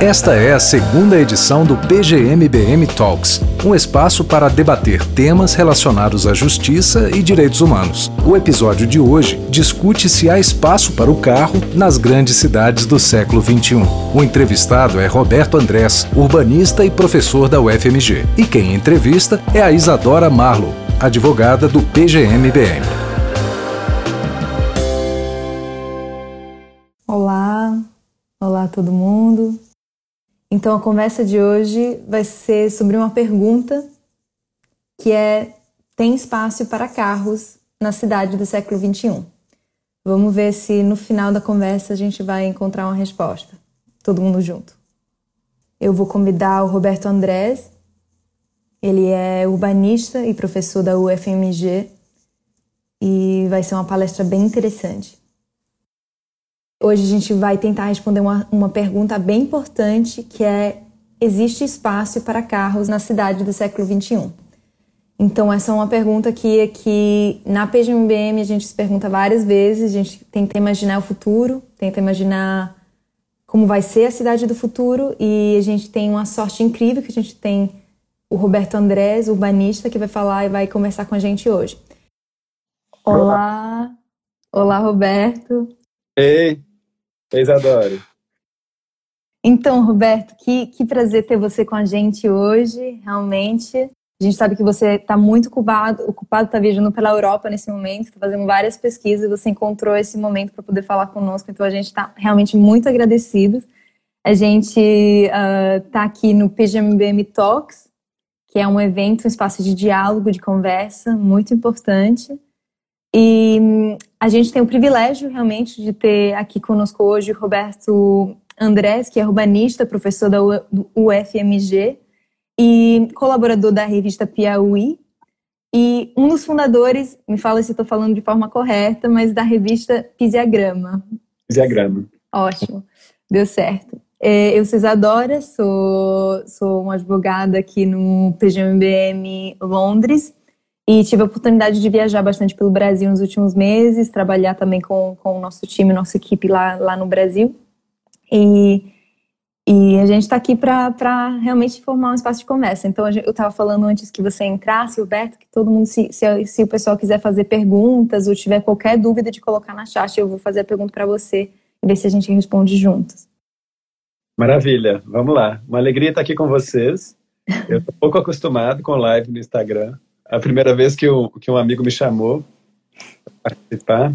Esta é a segunda edição do PGMBM Talks, um espaço para debater temas relacionados à justiça e direitos humanos. O episódio de hoje discute se há espaço para o carro nas grandes cidades do século XXI. O entrevistado é Roberto Andrés, urbanista e professor da UFMG. E quem entrevista é a Isadora Marlo, advogada do PGMBM. Todo mundo. Então a conversa de hoje vai ser sobre uma pergunta que é: tem espaço para carros na cidade do século XXI? Vamos ver se no final da conversa a gente vai encontrar uma resposta. Todo mundo junto. Eu vou convidar o Roberto Andrés. Ele é urbanista e professor da UFMG e vai ser uma palestra bem interessante. Hoje a gente vai tentar responder uma, uma pergunta bem importante que é: existe espaço para carros na cidade do século XXI? Então, essa é uma pergunta que, que na PGMBM a gente se pergunta várias vezes, a gente tenta imaginar o futuro, tenta imaginar como vai ser a cidade do futuro e a gente tem uma sorte incrível que a gente tem o Roberto Andrés, urbanista, que vai falar e vai conversar com a gente hoje. Olá, olá Roberto. Ei, Isadora. Então, Roberto, que, que prazer ter você com a gente hoje, realmente. A gente sabe que você está muito ocupado, ocupado, está viajando pela Europa nesse momento, está fazendo várias pesquisas, você encontrou esse momento para poder falar conosco, então a gente está realmente muito agradecido. A gente está uh, aqui no PGMBM Talks, que é um evento, um espaço de diálogo, de conversa, muito importante. E hum, a gente tem o privilégio realmente de ter aqui conosco hoje o Roberto Andrés, que é urbanista, professor da UFMG e colaborador da revista Piauí. E um dos fundadores, me fala se estou falando de forma correta, mas da revista Pisiagrama. Pisiagrama. Ótimo, deu certo. É, eu sou Isadora, sou, sou uma advogada aqui no PGMBM Londres e tive a oportunidade de viajar bastante pelo Brasil nos últimos meses, trabalhar também com, com o nosso time, nossa equipe lá, lá no Brasil. E, e a gente está aqui para realmente formar um espaço de conversa. Então, eu estava falando antes que você entrasse, Roberto, que todo mundo, se, se, se, o pessoal quiser fazer perguntas ou tiver qualquer dúvida de colocar na chat, eu vou fazer a pergunta para você e ver se a gente responde juntos. Maravilha, vamos lá. Uma alegria estar aqui com vocês. Eu estou pouco acostumado com live no Instagram, a primeira vez que, eu, que um amigo me chamou para participar,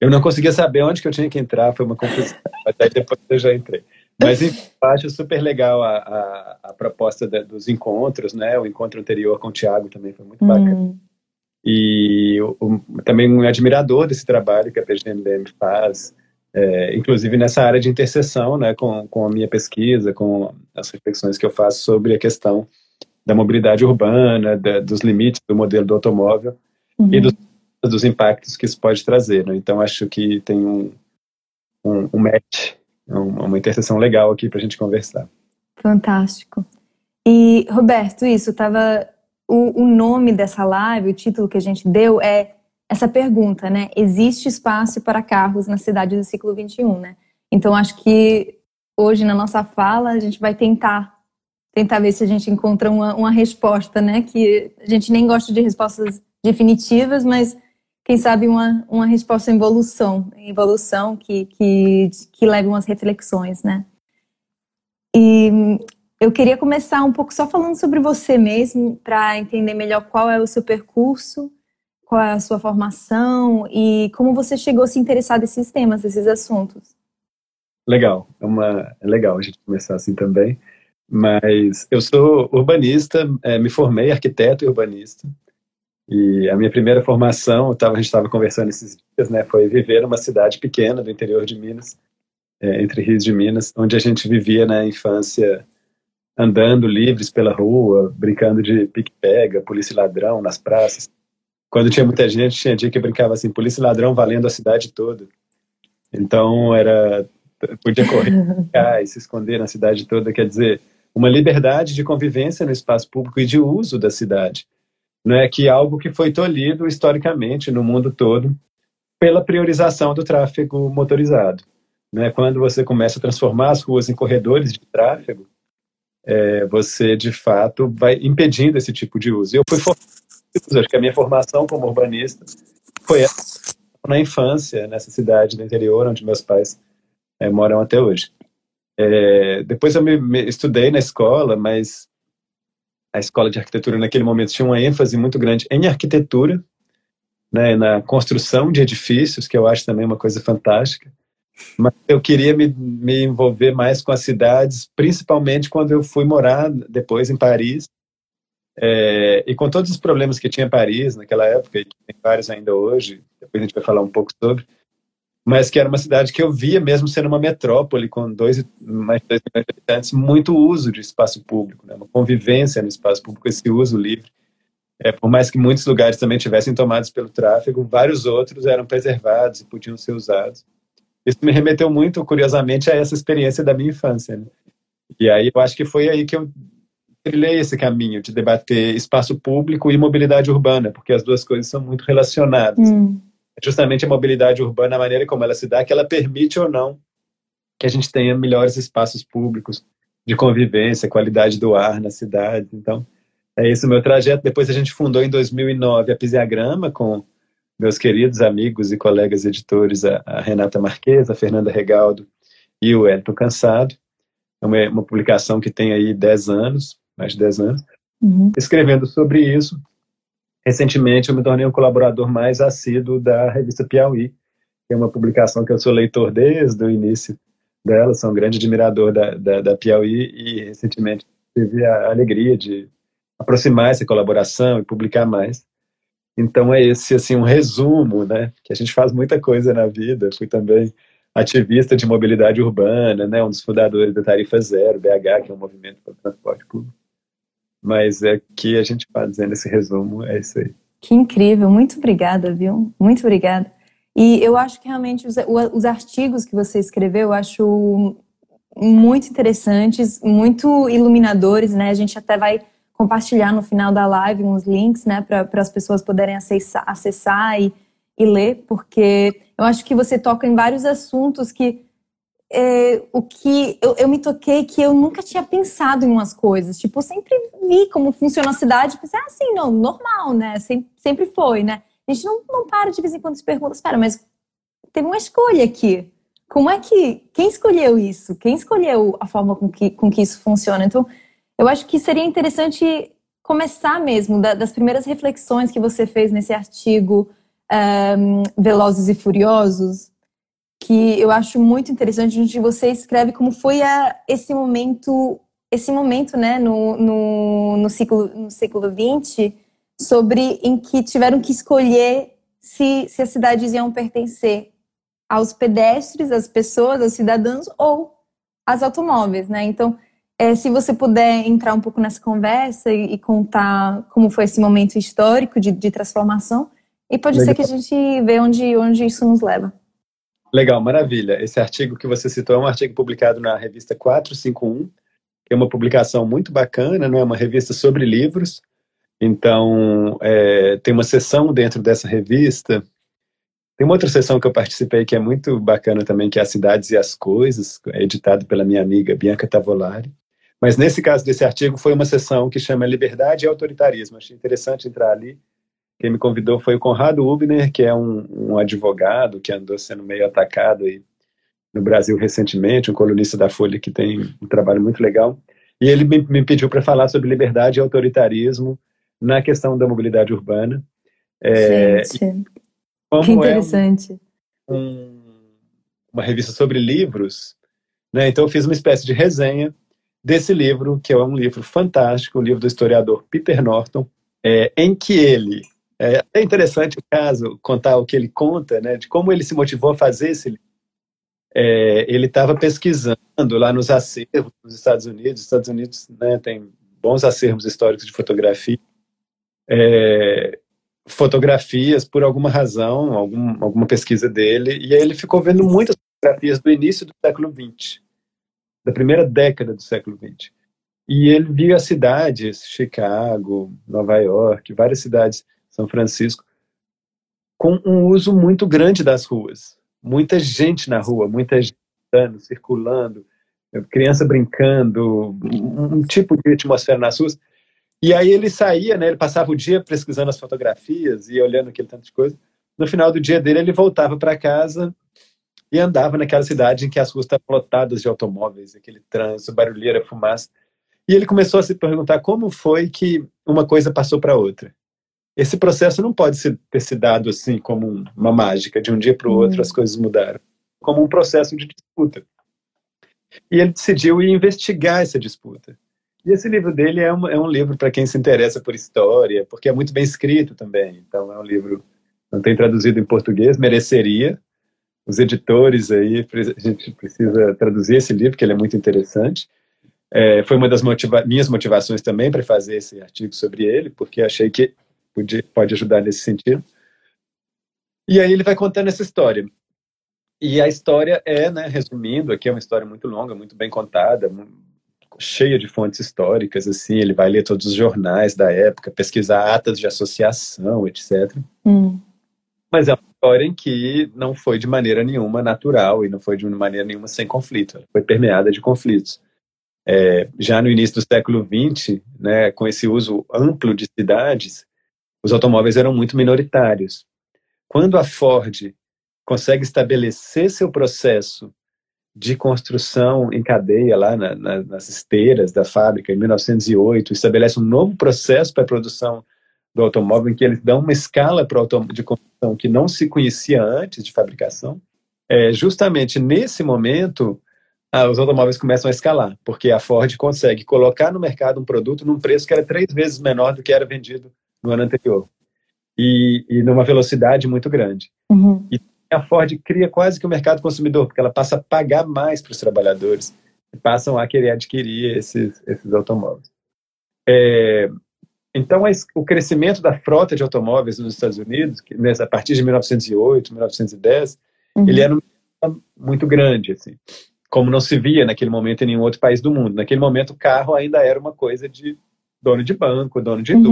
eu não conseguia saber onde que eu tinha que entrar, foi uma confusão, mas aí depois eu já entrei. Mas eu acho super legal a, a, a proposta dos encontros, né? O encontro anterior com o Tiago também foi muito bacana. Hum. E eu, também um admirador desse trabalho que a PGMBM faz, é, inclusive nessa área de interseção, né? Com, com a minha pesquisa, com as reflexões que eu faço sobre a questão da mobilidade urbana, da, dos limites do modelo do automóvel uhum. e dos, dos, impactos que isso pode trazer. Né? Então, acho que tem um, um, um match, uma interseção legal aqui para a gente conversar. Fantástico. E, Roberto, isso, estava o, o nome dessa live, o título que a gente deu é essa pergunta, né? Existe espaço para carros na cidade do século XXI, né? Então, acho que hoje na nossa fala a gente vai tentar tentar ver se a gente encontra uma, uma resposta, né? Que a gente nem gosta de respostas definitivas, mas quem sabe uma, uma resposta em evolução, em evolução que, que, que leve umas reflexões, né? E eu queria começar um pouco só falando sobre você mesmo, para entender melhor qual é o seu percurso, qual é a sua formação e como você chegou a se interessar nesses temas, nesses assuntos. Legal, é, uma, é legal a gente começar assim também. Mas eu sou urbanista, é, me formei arquiteto e urbanista. E a minha primeira formação, tava, a gente estava conversando esses dias, né, foi viver numa cidade pequena do interior de Minas, é, entre rios de Minas, onde a gente vivia na infância andando livres pela rua, brincando de pique-pega, polícia e ladrão nas praças. Quando tinha muita gente, tinha dia que brincava assim, polícia e ladrão valendo a cidade toda. Então era podia correr e se esconder na cidade toda, quer dizer, uma liberdade de convivência no espaço público e de uso da cidade, não é que algo que foi tolhido historicamente no mundo todo pela priorização do tráfego motorizado. né, quando você começa a transformar as ruas em corredores de tráfego, é, você de fato vai impedindo esse tipo de uso. Eu fui acho que a minha formação como urbanista foi na infância, nessa cidade do interior onde meus pais é, moram até hoje. É, depois eu me, me, estudei na escola, mas a escola de arquitetura naquele momento tinha uma ênfase muito grande em arquitetura, né, na construção de edifícios, que eu acho também uma coisa fantástica. Mas eu queria me, me envolver mais com as cidades, principalmente quando eu fui morar depois em Paris. É, e com todos os problemas que tinha Paris naquela época, e tem vários ainda hoje, depois a gente vai falar um pouco sobre, mas que era uma cidade que eu via mesmo sendo uma metrópole com dois, mais de dois milhões de habitantes, muito uso de espaço público, né? uma convivência no espaço público, esse uso livre. É, por mais que muitos lugares também tivessem tomados pelo tráfego, vários outros eram preservados e podiam ser usados. Isso me remeteu muito, curiosamente, a essa experiência da minha infância. Né? E aí eu acho que foi aí que eu trilhei esse caminho de debater espaço público e mobilidade urbana, porque as duas coisas são muito relacionadas. Hum justamente a mobilidade urbana, a maneira como ela se dá, que ela permite ou não que a gente tenha melhores espaços públicos de convivência, qualidade do ar na cidade. Então, é esse o meu trajeto. Depois a gente fundou em 2009 a Pisiagrama com meus queridos amigos e colegas editores, a, Renata Marques, a Fernanda Regaldo e o Elton Cansado. É uma, uma publicação que tem aí 10 anos, mais de 10 anos, uhum. escrevendo sobre isso recentemente eu me tornei um colaborador mais assíduo da revista Piauí, que é uma publicação que eu sou leitor desde o início dela, sou um grande admirador da, da, da Piauí e recentemente tive a alegria de aproximar essa colaboração e publicar mais. Então é esse assim um resumo, né? Que a gente faz muita coisa na vida. Fui também ativista de mobilidade urbana, né? Um dos fundadores da Tarifa Zero, BH, que é um movimento para transporte público. Mas é que a gente fazendo esse resumo, é isso aí. Que incrível, muito obrigada, viu? Muito obrigada. E eu acho que realmente os, os artigos que você escreveu, eu acho muito interessantes, muito iluminadores, né? A gente até vai compartilhar no final da live uns links, né, para as pessoas poderem acessar, acessar e, e ler, porque eu acho que você toca em vários assuntos que é, o que eu, eu, me toquei que eu nunca tinha pensado em umas coisas. Tipo, eu sempre vi como funciona a cidade, pensei, ah, sim, não, normal, né? Sempre, sempre foi, né? A gente não, não para de vez em quando se pergunta, espera, mas teve uma escolha aqui. Como é que. Quem escolheu isso? Quem escolheu a forma com que, com que isso funciona? Então, eu acho que seria interessante começar mesmo da, das primeiras reflexões que você fez nesse artigo um, Velozes e Furiosos, que eu acho muito interessante, onde você escreve como foi a, esse momento, esse momento, né, no, no, no, ciclo, no século XX, sobre em que tiveram que escolher se, se as cidades iam pertencer aos pedestres, às pessoas, aos cidadãos ou aos automóveis, né? Então, é, se você puder entrar um pouco nessa conversa e, e contar como foi esse momento histórico de, de transformação, e pode Legal. ser que a gente vê onde, onde isso nos leva. Legal, maravilha. Esse artigo que você citou é um artigo publicado na revista 451, que é uma publicação muito bacana, não é uma revista sobre livros. Então, é, tem uma seção dentro dessa revista. Tem uma outra seção que eu participei que é muito bacana também, que é As Cidades e as Coisas, é editado pela minha amiga Bianca Tavolari. Mas nesse caso desse artigo foi uma seção que chama Liberdade e Autoritarismo. Achei interessante entrar ali quem me convidou foi o Conrado Ubner, que é um, um advogado que andou sendo meio atacado aí no Brasil recentemente, um colunista da Folha que tem um trabalho muito legal. E ele me, me pediu para falar sobre liberdade e autoritarismo na questão da mobilidade urbana. É, Gente, que interessante. É um, um, uma revista sobre livros, né? então eu fiz uma espécie de resenha desse livro, que é um livro fantástico, o livro do historiador Peter Norton, é, em que ele é, é interessante o caso, contar o que ele conta, né, de como ele se motivou a fazer esse. É, ele estava pesquisando lá nos acervos dos Estados Unidos. Os Estados Unidos né, tem bons acervos históricos de fotografia. É, fotografias, por alguma razão, algum, alguma pesquisa dele, e aí ele ficou vendo muitas fotografias do início do século XX, da primeira década do século XX. E ele viu as cidades, Chicago, Nova York, várias cidades são Francisco, com um uso muito grande das ruas. Muita gente na rua, muita gente andando, circulando, criança brincando, um tipo de atmosfera nas ruas. E aí ele saía, né, ele passava o dia pesquisando as fotografias e olhando aquele tanto de coisa. No final do dia dele, ele voltava para casa e andava naquela cidade em que as ruas estavam lotadas de automóveis, aquele trânsito, barulheira, fumaça. E ele começou a se perguntar como foi que uma coisa passou para outra. Esse processo não pode ser, ter se dado assim como uma mágica, de um dia para o outro uhum. as coisas mudaram, como um processo de disputa. E ele decidiu ir investigar essa disputa. E esse livro dele é um, é um livro para quem se interessa por história, porque é muito bem escrito também. Então é um livro, não tem traduzido em português, mereceria, os editores aí, a gente precisa traduzir esse livro, que ele é muito interessante. É, foi uma das motiva minhas motivações também para fazer esse artigo sobre ele, porque achei que podia, pode ajudar nesse sentido. E aí ele vai contando essa história. E a história é, né, resumindo, aqui é uma história muito longa, muito bem contada, cheia de fontes históricas, assim, ele vai ler todos os jornais da época, pesquisar atas de associação, etc. Hum. Mas é uma história em que não foi de maneira nenhuma natural e não foi de maneira nenhuma sem conflito. Ela foi permeada de conflitos. É, já no início do século XX, né, com esse uso amplo de cidades, os automóveis eram muito minoritários. Quando a Ford consegue estabelecer seu processo de construção em cadeia lá na, na, nas esteiras da fábrica em 1908, estabelece um novo processo para a produção do automóvel, em que eles dão uma escala para de construção que não se conhecia antes de fabricação. É, justamente nesse momento, ah, os automóveis começam a escalar, porque a Ford consegue colocar no mercado um produto num preço que era três vezes menor do que era vendido no ano anterior. E, e numa velocidade muito grande. Uhum. E a Ford cria quase que o mercado consumidor, porque ela passa a pagar mais para os trabalhadores e passam a querer adquirir esses, esses automóveis. É, então, o crescimento da frota de automóveis nos Estados Unidos, que, a partir de 1908, 1910, uhum. ele era muito grande, assim, como não se via naquele momento em nenhum outro país do mundo. Naquele momento, o carro ainda era uma coisa de dono de banco, dono de uhum.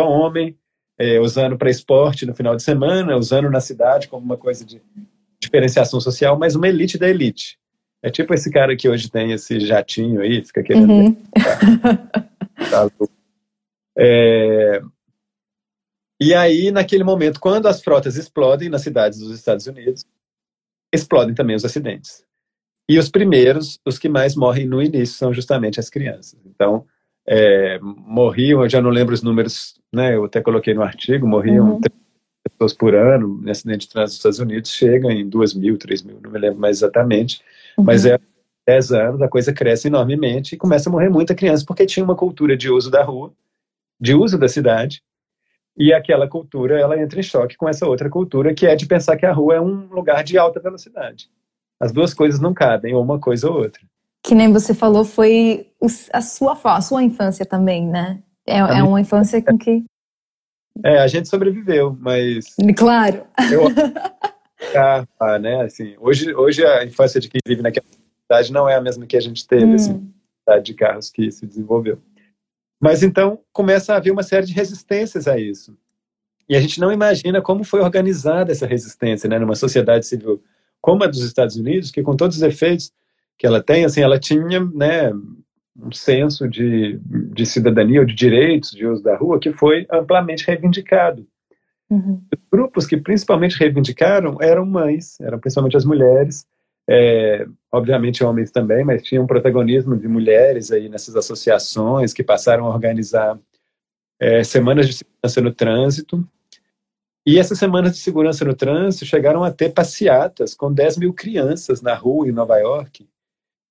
Só homem, é, usando para esporte no final de semana, usando na cidade como uma coisa de diferenciação social, mas uma elite da elite. É tipo esse cara que hoje tem esse jatinho aí, fica querendo. Uhum. Tá é... E aí, naquele momento, quando as frotas explodem nas cidades dos Estados Unidos, explodem também os acidentes. E os primeiros, os que mais morrem no início, são justamente as crianças. Então, é, morriam, eu já não lembro os números, né, eu até coloquei no artigo, morriam uhum. pessoas por ano em acidente de trânsito nos Estados Unidos, chega em 2 mil, 3 mil, não me lembro mais exatamente, uhum. mas é 10 anos, a coisa cresce enormemente e começa a morrer muita criança, porque tinha uma cultura de uso da rua, de uso da cidade, e aquela cultura ela entra em choque com essa outra cultura que é de pensar que a rua é um lugar de alta velocidade. As duas coisas não cabem, ou uma coisa ou outra. Que nem você falou, foi a sua, a sua infância também, né? É, é uma infância com que. É, a gente sobreviveu, mas. Claro. Eu, ah, né, assim, hoje, hoje a infância de quem vive naquela cidade não é a mesma que a gente teve, hum. assim, de carros que se desenvolveu. Mas então começa a haver uma série de resistências a isso. E a gente não imagina como foi organizada essa resistência, né, numa sociedade civil como a dos Estados Unidos, que com todos os efeitos que ela tem, assim, ela tinha, né, um senso de, de cidadania ou de direitos de uso da rua que foi amplamente reivindicado. Uhum. Os grupos que principalmente reivindicaram eram mães, eram principalmente as mulheres, é, obviamente homens também, mas tinha um protagonismo de mulheres aí nessas associações que passaram a organizar é, semanas de segurança no trânsito. E essas semanas de segurança no trânsito chegaram a ter passeatas com 10 mil crianças na rua em Nova York,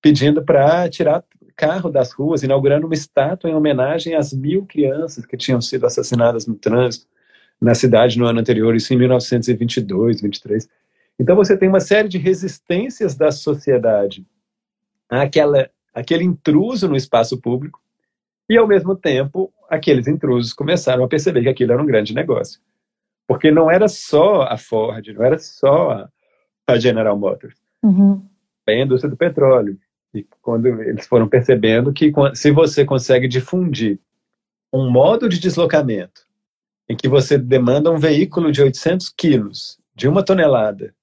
pedindo para tirar carro das ruas, inaugurando uma estátua em homenagem às mil crianças que tinham sido assassinadas no trânsito na cidade no ano anterior, isso em 1922, 23. Então você tem uma série de resistências da sociedade àquela, àquele intruso no espaço público e, ao mesmo tempo, aqueles intrusos começaram a perceber que aquilo era um grande negócio. Porque não era só a Ford, não era só a General Motors, uhum. a indústria do petróleo. E quando eles foram percebendo que se você consegue difundir um modo de deslocamento em que você demanda um veículo de 800 quilos, de uma tonelada,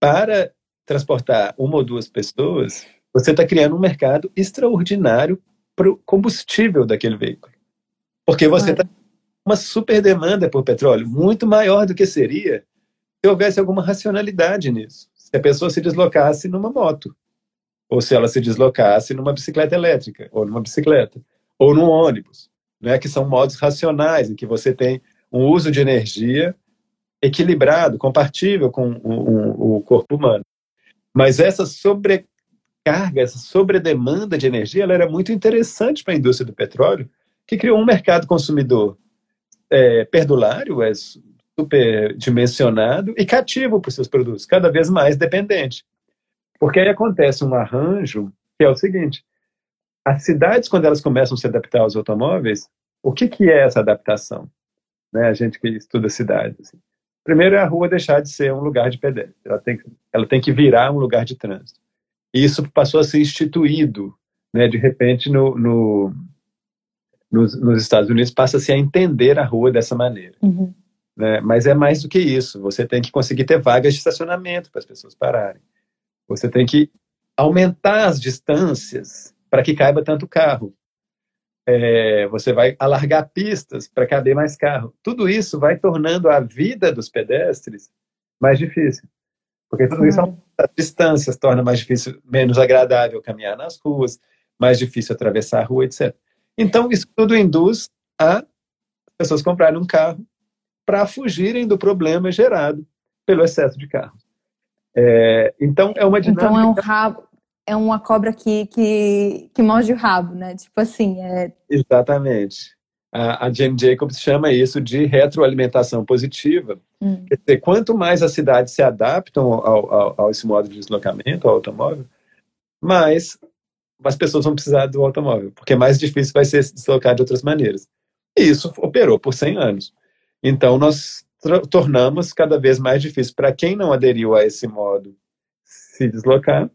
para transportar uma ou duas pessoas, você está criando um mercado extraordinário para o combustível daquele veículo. Porque você está uma super demanda por petróleo, muito maior do que seria se houvesse alguma racionalidade nisso. Se a pessoa se deslocasse numa moto, ou se ela se deslocasse numa bicicleta elétrica, ou numa bicicleta, ou num ônibus, né, que são modos racionais, em que você tem um uso de energia equilibrado, compatível com o, o, o corpo humano. Mas essa sobrecarga, essa sobredemanda de energia, ela era muito interessante para a indústria do petróleo, que criou um mercado consumidor é, perdulário, é superdimensionado e cativo para os seus produtos, cada vez mais dependente. Porque aí acontece um arranjo que é o seguinte: as cidades, quando elas começam a se adaptar aos automóveis, o que, que é essa adaptação? Né, a gente que estuda cidades. Assim. Primeiro é a rua deixar de ser um lugar de pedestre, ela tem, ela tem que virar um lugar de trânsito. E isso passou a ser instituído, né, de repente, no, no nos, nos, Estados Unidos passa-se a entender a rua dessa maneira. Uhum. Né? Mas é mais do que isso. Você tem que conseguir ter vagas de estacionamento para as pessoas pararem. Você tem que aumentar as distâncias para que caiba tanto carro. É, você vai alargar pistas para caber mais carro. Tudo isso vai tornando a vida dos pedestres mais difícil. Porque tudo isso isso, as distâncias torna mais difícil, menos agradável caminhar nas ruas, mais difícil atravessar a rua, etc. Então, isso tudo induz a pessoas comprarem um carro para fugirem do problema gerado pelo excesso de carros. É, então, é uma dinâmica... Então, é um rabo, é uma cobra que, que, que morde o rabo, né? Tipo assim, é... Exatamente. A, a Jane Jacobs chama isso de retroalimentação positiva. Hum. Quer dizer, quanto mais as cidades se adaptam ao, ao, ao esse modo de deslocamento, ao automóvel, mais as pessoas vão precisar do automóvel, porque mais difícil vai ser se deslocar de outras maneiras. E isso operou por 100 anos. Então, nós tornamos cada vez mais difícil para quem não aderiu a esse modo se deslocar,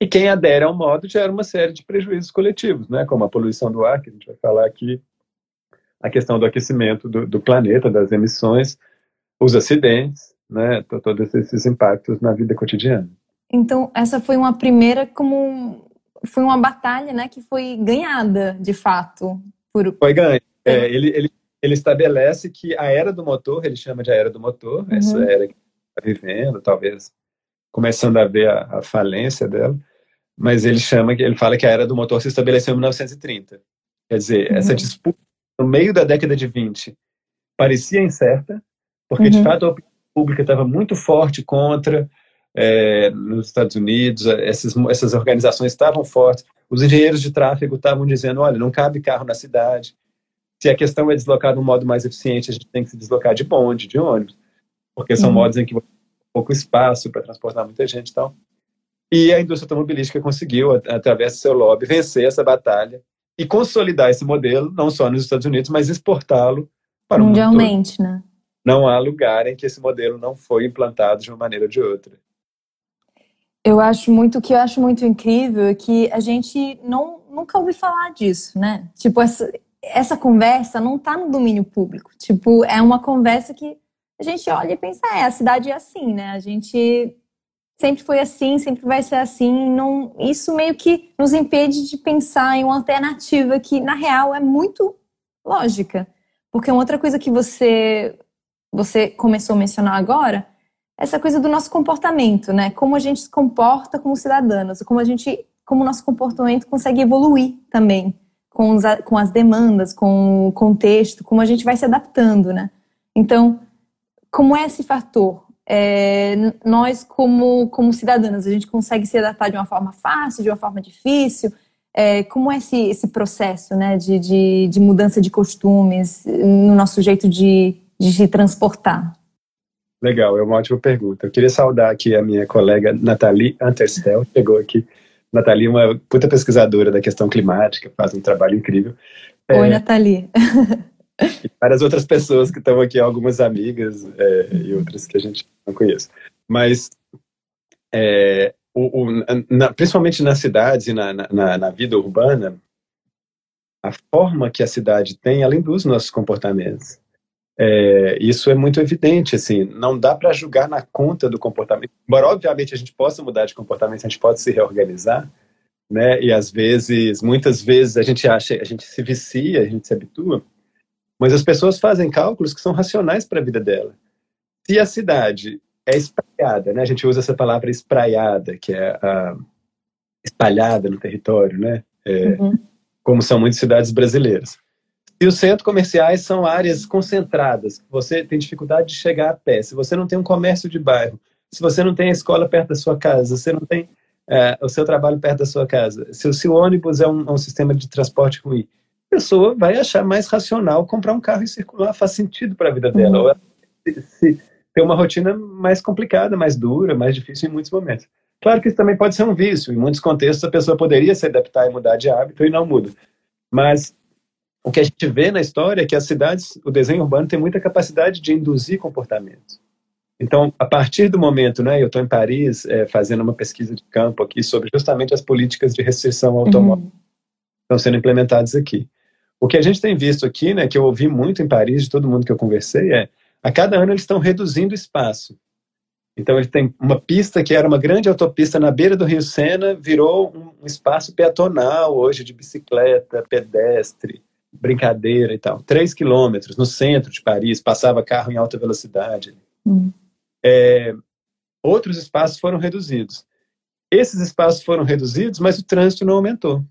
e quem adere ao modo gera uma série de prejuízos coletivos, né? como a poluição do ar, que a gente vai falar aqui, a questão do aquecimento do, do planeta, das emissões, os acidentes, né? todos esses impactos na vida cotidiana. Então, essa foi uma primeira como foi uma batalha, né, que foi ganhada, de fato. Por... Foi ganha. É, ele, ele, ele estabelece que a era do motor, ele chama de a era do motor, uhum. essa era que está vivendo, talvez começando a ver a, a, falência dela, mas ele chama, ele fala que a era do motor se estabeleceu em 1930. Quer dizer, uhum. essa disputa no meio da década de 20 parecia incerta, porque uhum. de fato a opinião pública estava muito forte contra é, nos Estados Unidos, essas, essas organizações estavam fortes, os engenheiros de tráfego estavam dizendo, olha, não cabe carro na cidade, se a questão é deslocar de um modo mais eficiente, a gente tem que se deslocar de bonde, de ônibus, porque são uhum. modos em que você tem pouco espaço para transportar muita gente e tal. E a indústria automobilística conseguiu, através do seu lobby, vencer essa batalha e consolidar esse modelo, não só nos Estados Unidos, mas exportá-lo para o mundo Mundialmente, né? Não há lugar em que esse modelo não foi implantado de uma maneira ou de outra. Eu acho muito, o que eu acho muito incrível é que a gente não, nunca ouviu falar disso, né? Tipo, essa, essa conversa não está no domínio público. Tipo, é uma conversa que a gente olha e pensa, é, a cidade é assim, né? A gente sempre foi assim, sempre vai ser assim. Não, isso meio que nos impede de pensar em uma alternativa que, na real, é muito lógica. Porque uma outra coisa que você, você começou a mencionar agora essa coisa do nosso comportamento, né? Como a gente se comporta como cidadãos, como a gente, como o nosso comportamento consegue evoluir também com, os, com as demandas, com o contexto, como a gente vai se adaptando, né? Então, como é esse fator? É, nós, como, como cidadãos, a gente consegue se adaptar de uma forma fácil, de uma forma difícil? É, como é esse, esse processo né, de, de, de mudança de costumes no nosso jeito de, de se transportar? Legal, é uma ótima pergunta. Eu queria saudar aqui a minha colega Nathalie Anterstel, chegou aqui. Nathalie é uma puta pesquisadora da questão climática, faz um trabalho incrível. Oi, é, Nathalie. E várias outras pessoas que estão aqui, algumas amigas é, e outras que a gente não conhece. Mas, é, o, o, na, principalmente nas cidades e na, na, na vida urbana, a forma que a cidade tem, ela induz nossos comportamentos. É, isso é muito evidente, assim, não dá para julgar na conta do comportamento. Embora, obviamente, a gente possa mudar de comportamento, a gente pode se reorganizar, né? E às vezes, muitas vezes, a gente acha, a gente se vicia, a gente se habitua, mas as pessoas fazem cálculos que são racionais para a vida dela. Se a cidade é espraiada, né? A gente usa essa palavra espraiada, que é a, espalhada no território, né? É, uhum. Como são muitas cidades brasileiras. E os centros comerciais são áreas concentradas. Você tem dificuldade de chegar a pé. Se você não tem um comércio de bairro, se você não tem a escola perto da sua casa, se você não tem é, o seu trabalho perto da sua casa, se o seu ônibus é um, é um sistema de transporte ruim, a pessoa vai achar mais racional comprar um carro e circular. Faz sentido para a vida dela. Uhum. Ou se, se, ter uma rotina mais complicada, mais dura, mais difícil em muitos momentos. Claro que isso também pode ser um vício. Em muitos contextos, a pessoa poderia se adaptar e mudar de hábito e não muda. Mas o que a gente vê na história é que as cidades, o desenho urbano tem muita capacidade de induzir comportamentos. Então, a partir do momento, né, eu estou em Paris é, fazendo uma pesquisa de campo aqui sobre justamente as políticas de restrição automóvel uhum. que estão sendo implementadas aqui. O que a gente tem visto aqui, né, que eu ouvi muito em Paris de todo mundo que eu conversei, é a cada ano eles estão reduzindo o espaço. Então ele tem uma pista que era uma grande autopista na beira do Rio Sena, virou um espaço peatonal hoje de bicicleta, pedestre, brincadeira e tal. Três quilômetros no centro de Paris, passava carro em alta velocidade. Hum. É, outros espaços foram reduzidos. Esses espaços foram reduzidos, mas o trânsito não aumentou.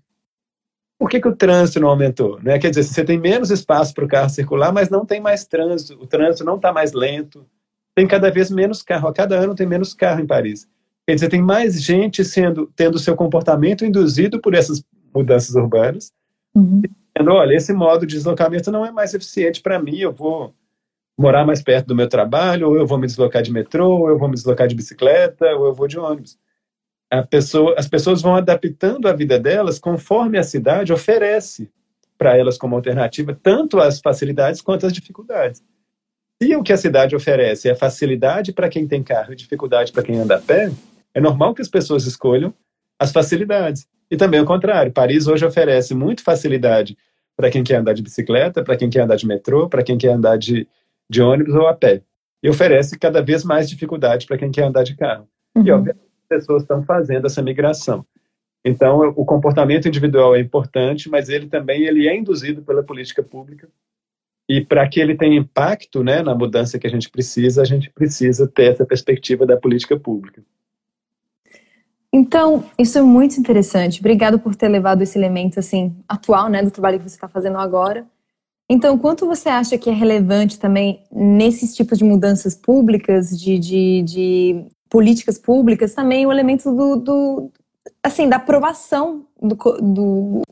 Por que, que o trânsito não aumentou? Né? Quer dizer, você tem menos espaço para o carro circular, mas não tem mais trânsito. O trânsito não está mais lento. Tem cada vez menos carro. A cada ano tem menos carro em Paris. Quer dizer, tem mais gente sendo tendo seu comportamento induzido por essas mudanças urbanas. Uhum. Dizendo, olha, esse modo de deslocamento não é mais eficiente para mim. Eu vou morar mais perto do meu trabalho, ou eu vou me deslocar de metrô, ou eu vou me deslocar de bicicleta, ou eu vou de ônibus. Pessoa, as pessoas vão adaptando a vida delas conforme a cidade oferece para elas como alternativa tanto as facilidades quanto as dificuldades. Se o que a cidade oferece é facilidade para quem tem carro e dificuldade para quem anda a pé, é normal que as pessoas escolham as facilidades. E também o contrário. Paris hoje oferece muito facilidade para quem quer andar de bicicleta, para quem quer andar de metrô, para quem quer andar de, de ônibus ou a pé. E oferece cada vez mais dificuldade para quem quer andar de carro. Uhum. E, obviamente, pessoas estão fazendo essa migração. Então, o comportamento individual é importante, mas ele também ele é induzido pela política pública. E para que ele tenha impacto né, na mudança que a gente precisa, a gente precisa ter essa perspectiva da política pública. Então, isso é muito interessante. Obrigado por ter levado esse elemento assim atual, né, do trabalho que você está fazendo agora. Então, quanto você acha que é relevante também nesses tipos de mudanças públicas, de, de, de políticas públicas, também o elemento do, do assim, da aprovação do, do,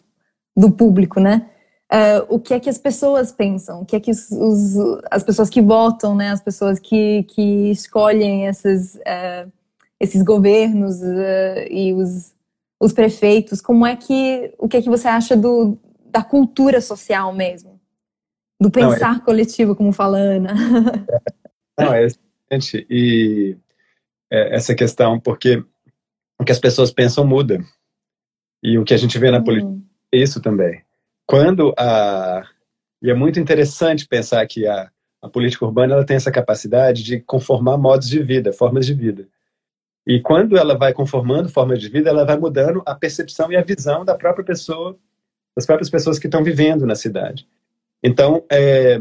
do público, né? Uh, o que é que as pessoas pensam, o que é que os, os, as pessoas que votam, né, as pessoas que, que escolhem esses, uh, esses governos uh, e os, os prefeitos, como é que, o que é que você acha do, da cultura social mesmo? Do pensar Não, é... coletivo, como fala Ana. Não, é excelente. E é, essa questão, porque o que as pessoas pensam muda. E o que a gente vê na uhum. política é isso também. Quando a. E é muito interessante pensar que a, a política urbana ela tem essa capacidade de conformar modos de vida, formas de vida. E quando ela vai conformando formas de vida, ela vai mudando a percepção e a visão da própria pessoa, das próprias pessoas que estão vivendo na cidade. Então, é,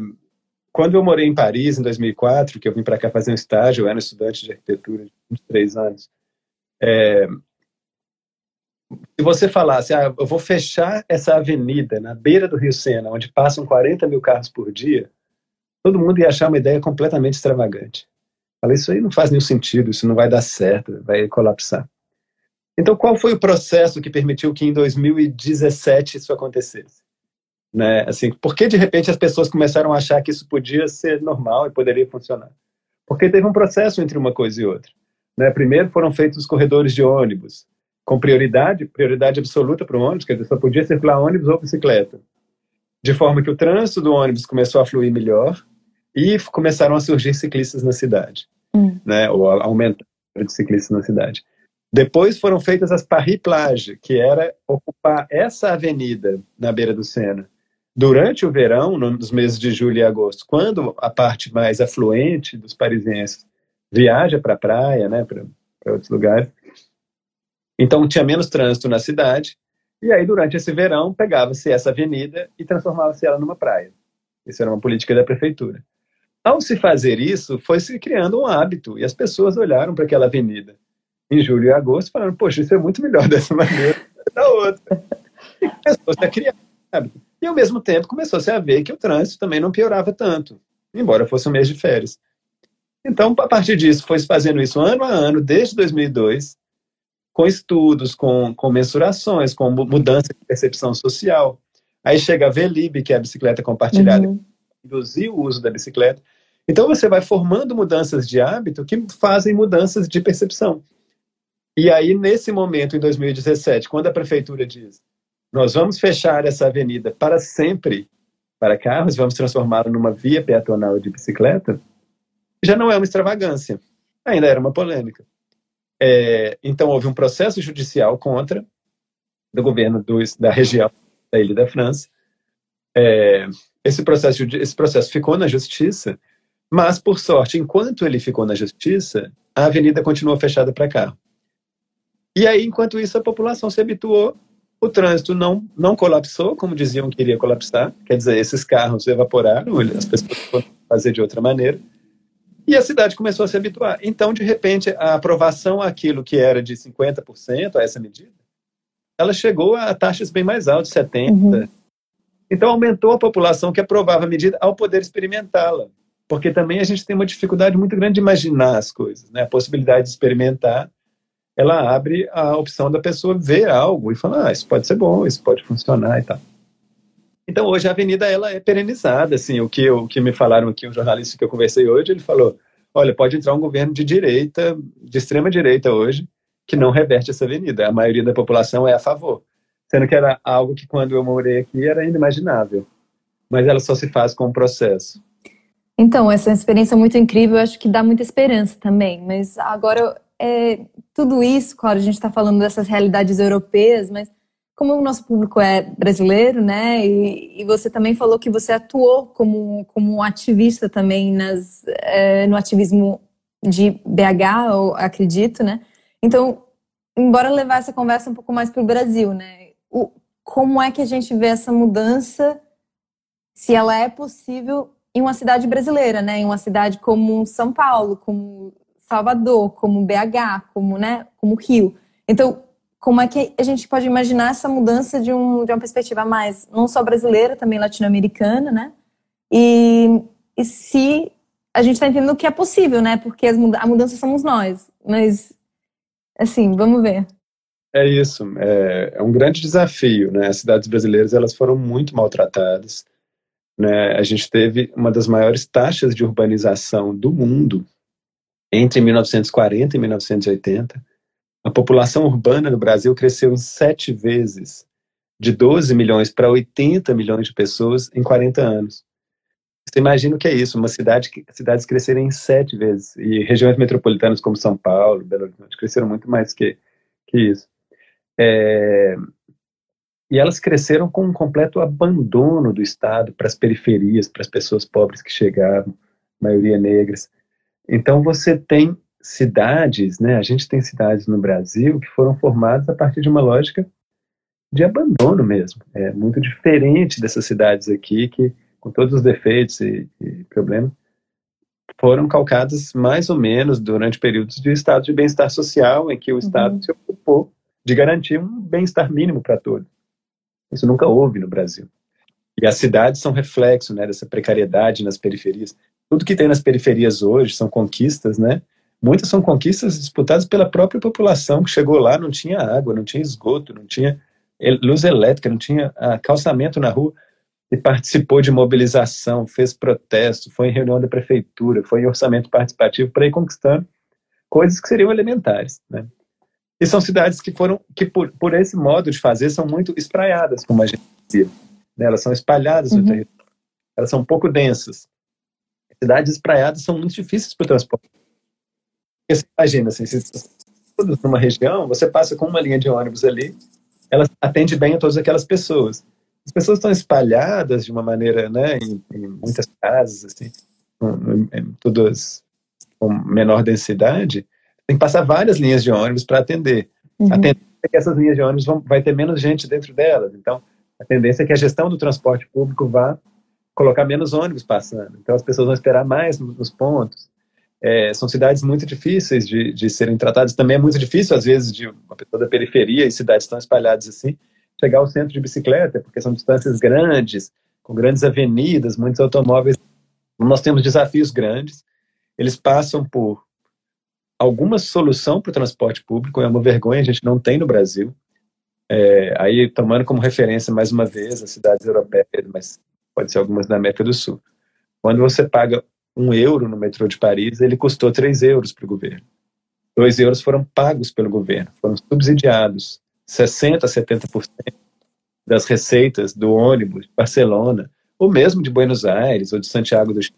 quando eu morei em Paris, em 2004, que eu vim para cá fazer um estágio, eu era estudante de arquitetura de 23 anos, é, se você falasse, ah, eu vou fechar essa avenida na beira do Rio Sena, onde passam 40 mil carros por dia, todo mundo ia achar uma ideia completamente extravagante. Falei, isso aí não faz nenhum sentido, isso não vai dar certo, vai colapsar. Então, qual foi o processo que permitiu que em 2017 isso acontecesse? Né? Assim, por que de repente as pessoas começaram a achar que isso podia ser normal e poderia funcionar? Porque teve um processo entre uma coisa e outra. Né? Primeiro foram feitos os corredores de ônibus, com prioridade, prioridade absoluta para o ônibus, quer dizer, só podia circular ônibus ou bicicleta. De forma que o trânsito do ônibus começou a fluir melhor e começaram a surgir ciclistas na cidade, hum. né? ou aumentar de ciclistas na cidade. Depois foram feitas as Paris Plage, que era ocupar essa avenida na beira do Sena Durante o verão, nos meses de julho e agosto, quando a parte mais afluente dos parisienses viaja para a praia, né, para outros lugares, então tinha menos trânsito na cidade, e aí durante esse verão pegava-se essa avenida e transformava-se ela numa praia. Isso era uma política da prefeitura. Ao se fazer isso, foi se criando um hábito, e as pessoas olharam para aquela avenida em julho e agosto e falaram, poxa, isso é muito melhor dessa maneira da outra. E começou-se a criar um hábito. E ao mesmo tempo começou-se a ver que o trânsito também não piorava tanto, embora fosse um mês de férias. Então, a partir disso, foi se fazendo isso ano a ano, desde 2002, com estudos, com, com mensurações, com mudança de percepção social. Aí chega a Velib, que é a bicicleta compartilhada, uhum. Induzir o uso da bicicleta. Então, você vai formando mudanças de hábito que fazem mudanças de percepção. E aí, nesse momento, em 2017, quando a prefeitura diz nós vamos fechar essa avenida para sempre para carros, vamos transformá-la numa via peatonal de bicicleta, já não é uma extravagância, ainda era uma polêmica. É, então houve um processo judicial contra do governo do, da região da Ilha da França. É, esse processo esse processo ficou na justiça, mas por sorte, enquanto ele ficou na justiça, a avenida continuou fechada para carro. E aí, enquanto isso, a população se habituou o trânsito não, não colapsou, como diziam que iria colapsar, quer dizer, esses carros evaporaram, as pessoas foram fazer de outra maneira, e a cidade começou a se habituar. Então, de repente, a aprovação àquilo que era de 50%, a essa medida, ela chegou a taxas bem mais altas, 70%. Uhum. Então, aumentou a população que aprovava a medida ao poder experimentá-la. Porque também a gente tem uma dificuldade muito grande de imaginar as coisas, né? a possibilidade de experimentar ela abre a opção da pessoa ver algo e falar, ah, isso pode ser bom, isso pode funcionar e tal. Então hoje a avenida ela é perenizada, assim, o que, o que me falaram aqui, um jornalista que eu conversei hoje, ele falou, olha, pode entrar um governo de direita, de extrema direita hoje, que não reverte essa avenida, a maioria da população é a favor, sendo que era algo que quando eu morei aqui era inimaginável, mas ela só se faz com o processo. Então, essa experiência muito incrível, eu acho que dá muita esperança também, mas agora é, tudo isso, claro, a gente está falando dessas realidades europeias, mas como o nosso público é brasileiro, né, e, e você também falou que você atuou como, como ativista também nas, é, no ativismo de BH, eu acredito, né? Então, embora levar essa conversa um pouco mais para o Brasil, né? Como é que a gente vê essa mudança, se ela é possível em uma cidade brasileira, né? Em uma cidade como São Paulo, como Salvador, como BH, como, né, como Rio. Então, como é que a gente pode imaginar essa mudança de, um, de uma perspectiva mais, não só brasileira, também latino-americana, né? E, e se a gente está entendendo que é possível, né? Porque as, a mudança somos nós. Mas, assim, vamos ver. É isso. É, é um grande desafio, né? As cidades brasileiras, elas foram muito maltratadas. Né? A gente teve uma das maiores taxas de urbanização do mundo entre 1940 e 1980, a população urbana no Brasil cresceu em sete vezes, de 12 milhões para 80 milhões de pessoas em 40 anos. Você imagina o que é isso? Uma cidade que cidades crescerem em sete vezes e regiões metropolitanas como São Paulo, Belo Horizonte cresceram muito mais que que isso. É, e elas cresceram com um completo abandono do Estado para as periferias, para as pessoas pobres que chegavam, maioria negras. Então você tem cidades, né? A gente tem cidades no Brasil que foram formadas a partir de uma lógica de abandono mesmo. É muito diferente dessas cidades aqui que, com todos os defeitos e, e problemas, foram calcadas mais ou menos durante períodos de estado de bem-estar social, em que o Estado uhum. se ocupou de garantir um bem-estar mínimo para todos. Isso nunca houve no Brasil. E as cidades são reflexo né, dessa precariedade nas periferias tudo que tem nas periferias hoje são conquistas, né? Muitas são conquistas disputadas pela própria população que chegou lá, não tinha água, não tinha esgoto, não tinha luz elétrica, não tinha ah, calçamento na rua e participou de mobilização, fez protesto, foi em reunião da prefeitura, foi em orçamento participativo para ir conquistando coisas que seriam elementares, né? E são cidades que foram, que por, por esse modo de fazer, são muito espraiadas, como a gente dizia. Né? Elas são espalhadas uhum. no território. Elas são um pouco densas cidades espraiadas são muito difíceis para o transporte. Você imagina, assim, se todos numa região, você passa com uma linha de ônibus ali, ela atende bem a todas aquelas pessoas. as pessoas estão espalhadas de uma maneira, né, em, em muitas casas, assim, em, em, todas com menor densidade, tem que passar várias linhas de ônibus para atender. Uhum. A tendência é que essas linhas de ônibus vão, vai ter menos gente dentro delas. Então, a tendência é que a gestão do transporte público vá colocar menos ônibus passando. Então, as pessoas vão esperar mais nos pontos. É, são cidades muito difíceis de, de serem tratadas. Também é muito difícil, às vezes, de uma pessoa da periferia e cidades tão espalhadas assim, chegar ao centro de bicicleta, porque são distâncias grandes, com grandes avenidas, muitos automóveis. Nós temos desafios grandes. Eles passam por alguma solução para o transporte público, é uma vergonha, a gente não tem no Brasil. É, aí, tomando como referência, mais uma vez, as cidades europeias, mas pode ser algumas da América do Sul. Quando você paga um euro no metrô de Paris, ele custou três euros para o governo. Dois euros foram pagos pelo governo, foram subsidiados. 60% a 70% das receitas do ônibus de Barcelona, ou mesmo de Buenos Aires ou de Santiago do Chile,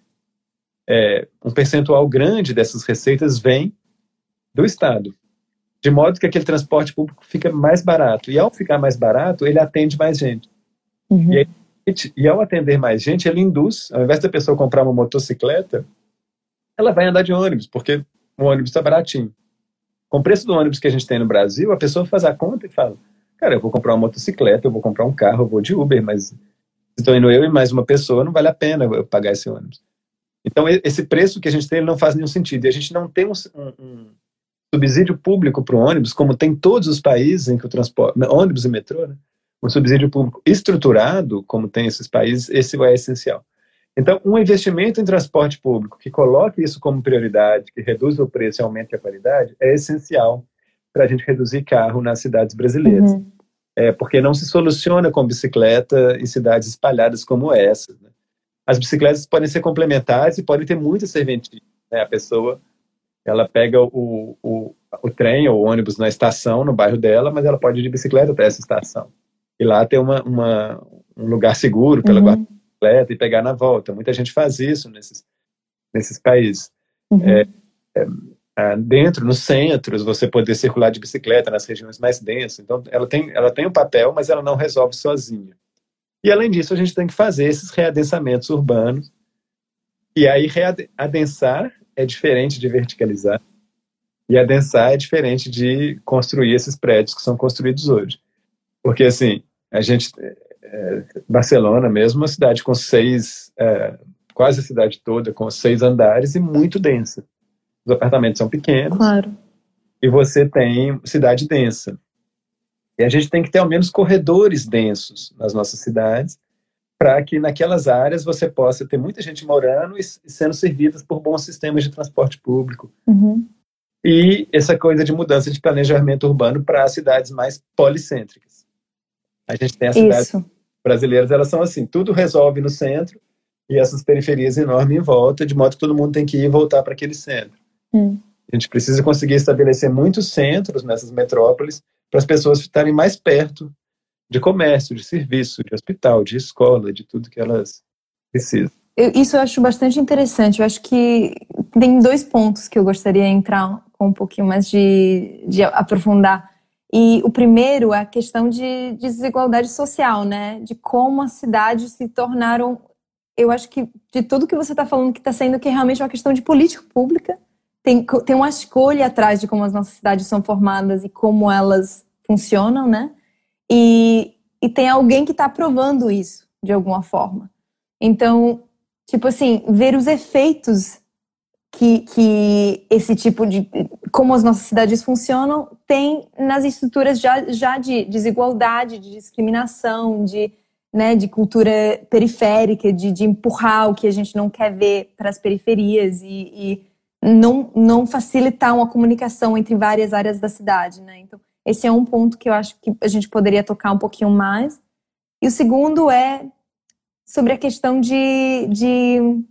é, um percentual grande dessas receitas vem do Estado. De modo que aquele transporte público fica mais barato. E ao ficar mais barato, ele atende mais gente. Uhum. E aí, e ao atender mais gente, ele induz, ao invés da pessoa comprar uma motocicleta, ela vai andar de ônibus, porque o ônibus está baratinho. Com o preço do ônibus que a gente tem no Brasil, a pessoa faz a conta e fala: Cara, eu vou comprar uma motocicleta, eu vou comprar um carro, eu vou de Uber, mas se estou indo eu e mais uma pessoa, não vale a pena eu pagar esse ônibus. Então, esse preço que a gente tem não faz nenhum sentido. E a gente não tem um, um subsídio público para o ônibus, como tem todos os países em que o transporte, ônibus e metrô, né? um subsídio público estruturado, como tem esses países, esse é essencial. Então, um investimento em transporte público que coloque isso como prioridade, que reduza o preço e aumente a qualidade, é essencial para a gente reduzir carro nas cidades brasileiras. Uhum. É, porque não se soluciona com bicicleta em cidades espalhadas como essas. Né? As bicicletas podem ser complementares e podem ter muita serventia. Né? A pessoa ela pega o, o, o trem ou o ônibus na estação, no bairro dela, mas ela pode ir de bicicleta até essa estação e lá ter uma, uma um lugar seguro pela uhum. bicicleta e pegar na volta. Muita gente faz isso nesses, nesses países. Uhum. É, é, dentro, nos centros, você poder circular de bicicleta nas regiões mais densas. Então, ela tem, ela tem um papel, mas ela não resolve sozinha. E, além disso, a gente tem que fazer esses readensamentos urbanos. E aí, adensar é diferente de verticalizar. E adensar é diferente de construir esses prédios que são construídos hoje. Porque, assim, a gente. É, Barcelona mesmo, uma cidade com seis. É, quase a cidade toda, com seis andares e muito densa. Os apartamentos são pequenos. Claro. E você tem cidade densa. E a gente tem que ter ao menos corredores densos nas nossas cidades, para que naquelas áreas você possa ter muita gente morando e, sendo servidas por bons sistemas de transporte público. Uhum. E essa coisa de mudança de planejamento urbano para cidades mais policêntricas. A gente tem as cidades Isso. brasileiras, elas são assim, tudo resolve no centro e essas periferias enormes em volta, de modo que todo mundo tem que ir e voltar para aquele centro. Hum. A gente precisa conseguir estabelecer muitos centros nessas metrópoles para as pessoas estarem mais perto de comércio, de serviço, de hospital, de escola, de tudo que elas precisam. Eu, isso eu acho bastante interessante. Eu acho que tem dois pontos que eu gostaria de entrar com um pouquinho mais de, de aprofundar. E o primeiro é a questão de desigualdade social, né? De como as cidades se tornaram. Eu acho que de tudo que você está falando, que está sendo que é realmente uma questão de política pública, tem, tem uma escolha atrás de como as nossas cidades são formadas e como elas funcionam, né? E, e tem alguém que está aprovando isso de alguma forma. Então, tipo assim, ver os efeitos que, que esse tipo de. como as nossas cidades funcionam, tem nas estruturas já, já de desigualdade, de discriminação, de, né, de cultura periférica, de, de empurrar o que a gente não quer ver para as periferias e, e, não, não facilitar uma comunicação entre várias áreas da cidade. Né? Então, esse é um ponto que eu acho que a gente poderia tocar um pouquinho mais. E o segundo é sobre a questão de, de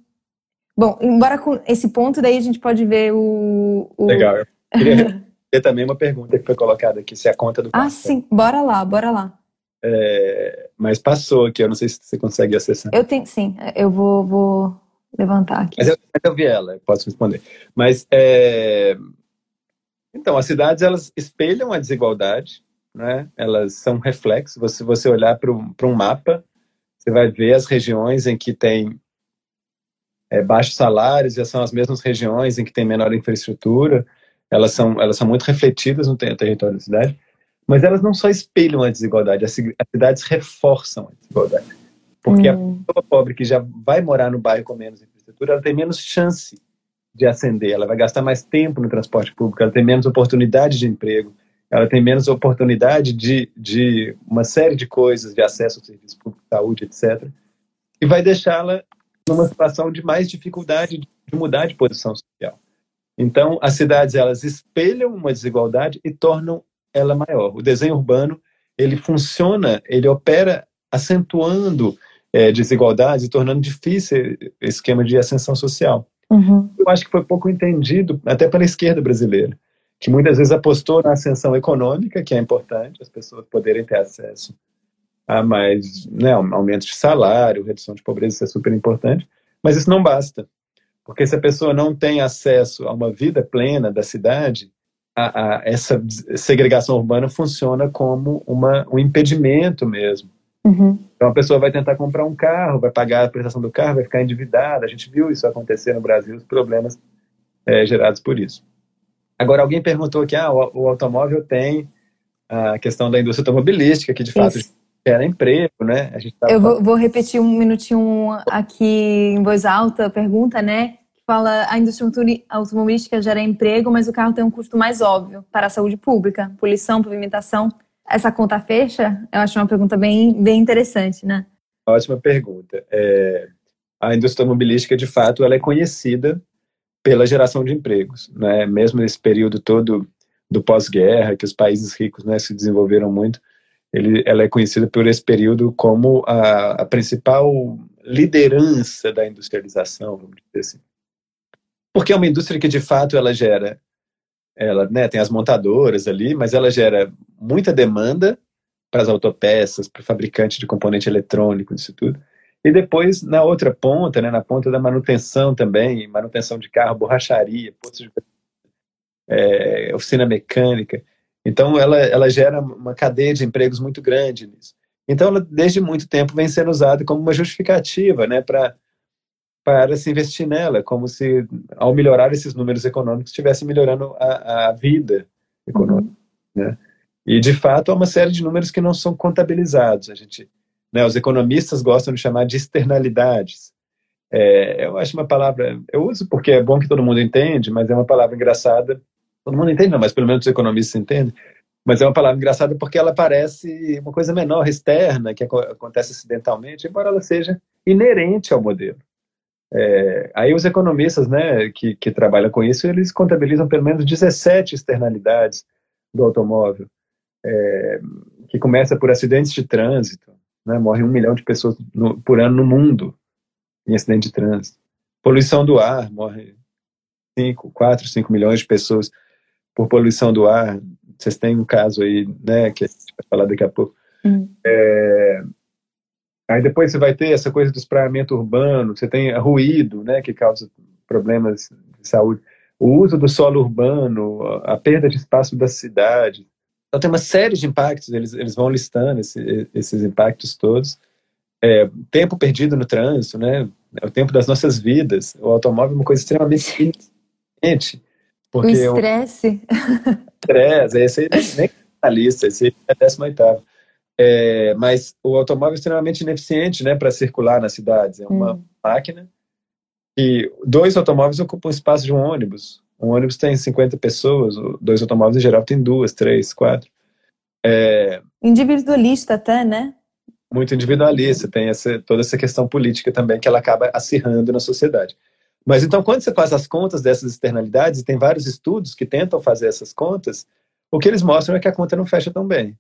Bom, embora com esse ponto, daí a gente pode ver o. o... Legal. Eu queria ter também uma pergunta que foi colocada aqui, se é a conta do Ah, sim, bora lá, bora lá. É, mas passou aqui, eu não sei se você consegue acessar. Eu tenho, sim, eu vou, vou levantar aqui. Mas eu, eu vi ela, eu posso responder. Mas, é... então, as cidades, elas espelham a desigualdade, né? elas são reflexos. Se você olhar para um mapa, você vai ver as regiões em que tem é, baixos salários, e são as mesmas regiões em que tem menor infraestrutura, elas são, elas são muito refletidas no território da cidade, mas elas não só espelham a desigualdade, as, cidades reforçam a desigualdade. Porque hum. a pessoa pobre que já vai morar no bairro com menos infraestrutura, ela tem menos chance de ascender, ela vai gastar mais tempo no transporte público, ela tem menos oportunidade de emprego, ela tem menos oportunidade de, de uma série de coisas, de acesso ao serviço público, saúde, etc. E vai deixá-la numa situação de mais dificuldade de mudar de posição social. Então, as cidades elas espelham uma desigualdade e tornam ela maior. O desenho urbano ele funciona, ele opera acentuando é, desigualdades e tornando difícil esse esquema de ascensão social. Uhum. Eu acho que foi pouco entendido, até pela esquerda brasileira, que muitas vezes apostou na ascensão econômica, que é importante, as pessoas poderem ter acesso a mais, né, aumento de salário, redução de pobreza, isso é super importante, mas isso não basta. Porque se a pessoa não tem acesso a uma vida plena da cidade, a, a, essa segregação urbana funciona como uma, um impedimento mesmo Uhum. Então a pessoa vai tentar comprar um carro, vai pagar a prestação do carro, vai ficar endividada. A gente viu isso acontecer no Brasil, os problemas é, gerados por isso. Agora, alguém perguntou que ah, o, o, automóvel tem a questão da indústria automobilística, que de fato isso. gera emprego, né? Eu vou, vou, repetir um minutinho aqui em voz alta a pergunta, né? Fala, a indústria automobilística gera emprego, mas o carro tem um custo mais óbvio para a saúde pública, poluição, pavimentação essa conta fecha? Eu acho uma pergunta bem, bem interessante, né? Ótima pergunta. É, a indústria automobilística, de fato, ela é conhecida pela geração de empregos, né? Mesmo nesse período todo do pós-guerra, que os países ricos né, se desenvolveram muito, ele, ela é conhecida por esse período como a, a principal liderança da industrialização, vamos dizer assim. Porque é uma indústria que, de fato, ela gera ela né, tem as montadoras ali, mas ela gera muita demanda para as autopeças, para o fabricante de componente eletrônico, isso tudo. E depois, na outra ponta, né, na ponta da manutenção também, manutenção de carro, borracharia, de, é, oficina mecânica. Então, ela, ela gera uma cadeia de empregos muito grande nisso. Então, ela, desde muito tempo, vem sendo usada como uma justificativa né, para para se investir nela, como se, ao melhorar esses números econômicos, estivesse melhorando a, a vida econômica. Uhum. Né? E, de fato, há uma série de números que não são contabilizados. A gente, né, os economistas gostam de chamar de externalidades. É, eu acho uma palavra, eu uso porque é bom que todo mundo entende, mas é uma palavra engraçada. Todo mundo entende, não, mas pelo menos os economistas entendem. Mas é uma palavra engraçada porque ela parece uma coisa menor, externa, que acontece acidentalmente, embora ela seja inerente ao modelo. É, aí os economistas né, que, que trabalham com isso, eles contabilizam pelo menos 17 externalidades do automóvel, é, que começa por acidentes de trânsito, né, morre um milhão de pessoas no, por ano no mundo em acidente de trânsito. Poluição do ar, morre 5, 4, 5 milhões de pessoas por poluição do ar. Vocês têm um caso aí, né, que a gente vai falar daqui a pouco. Hum. É, Aí depois você vai ter essa coisa do espraiamento urbano, você tem ruído, né, que causa problemas de saúde. O uso do solo urbano, a perda de espaço da cidade. Então tem uma série de impactos, eles, eles vão listando esse, esses impactos todos. É, tempo perdido no trânsito, né, é o tempo das nossas vidas. O automóvel é uma coisa extremamente ineficiente. Porque o estresse. O estresse, esse aí nem é lista, esse é 18 é, mas o automóvel é extremamente ineficiente né, para circular nas cidades. É uma hum. máquina e dois automóveis ocupam o espaço de um ônibus. Um ônibus tem 50 pessoas, dois automóveis em geral tem duas, três, quatro. É, Individualista até, né? Muito individualista, tem essa, toda essa questão política também que ela acaba acirrando na sociedade. Mas então, quando você faz as contas dessas externalidades, e tem vários estudos que tentam fazer essas contas, o que eles mostram é que a conta não fecha tão bem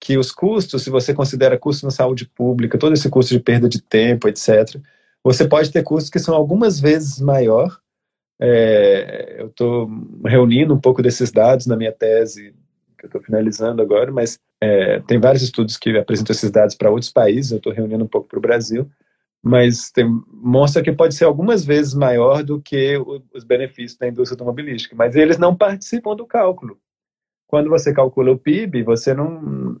que os custos, se você considera custo na saúde pública, todo esse custo de perda de tempo, etc., você pode ter custos que são algumas vezes maior. É, eu estou reunindo um pouco desses dados na minha tese, que eu estou finalizando agora, mas é, tem vários estudos que apresentam esses dados para outros países, eu estou reunindo um pouco para o Brasil, mas tem, mostra que pode ser algumas vezes maior do que o, os benefícios da indústria automobilística, mas eles não participam do cálculo quando você calcula o PIB, você não,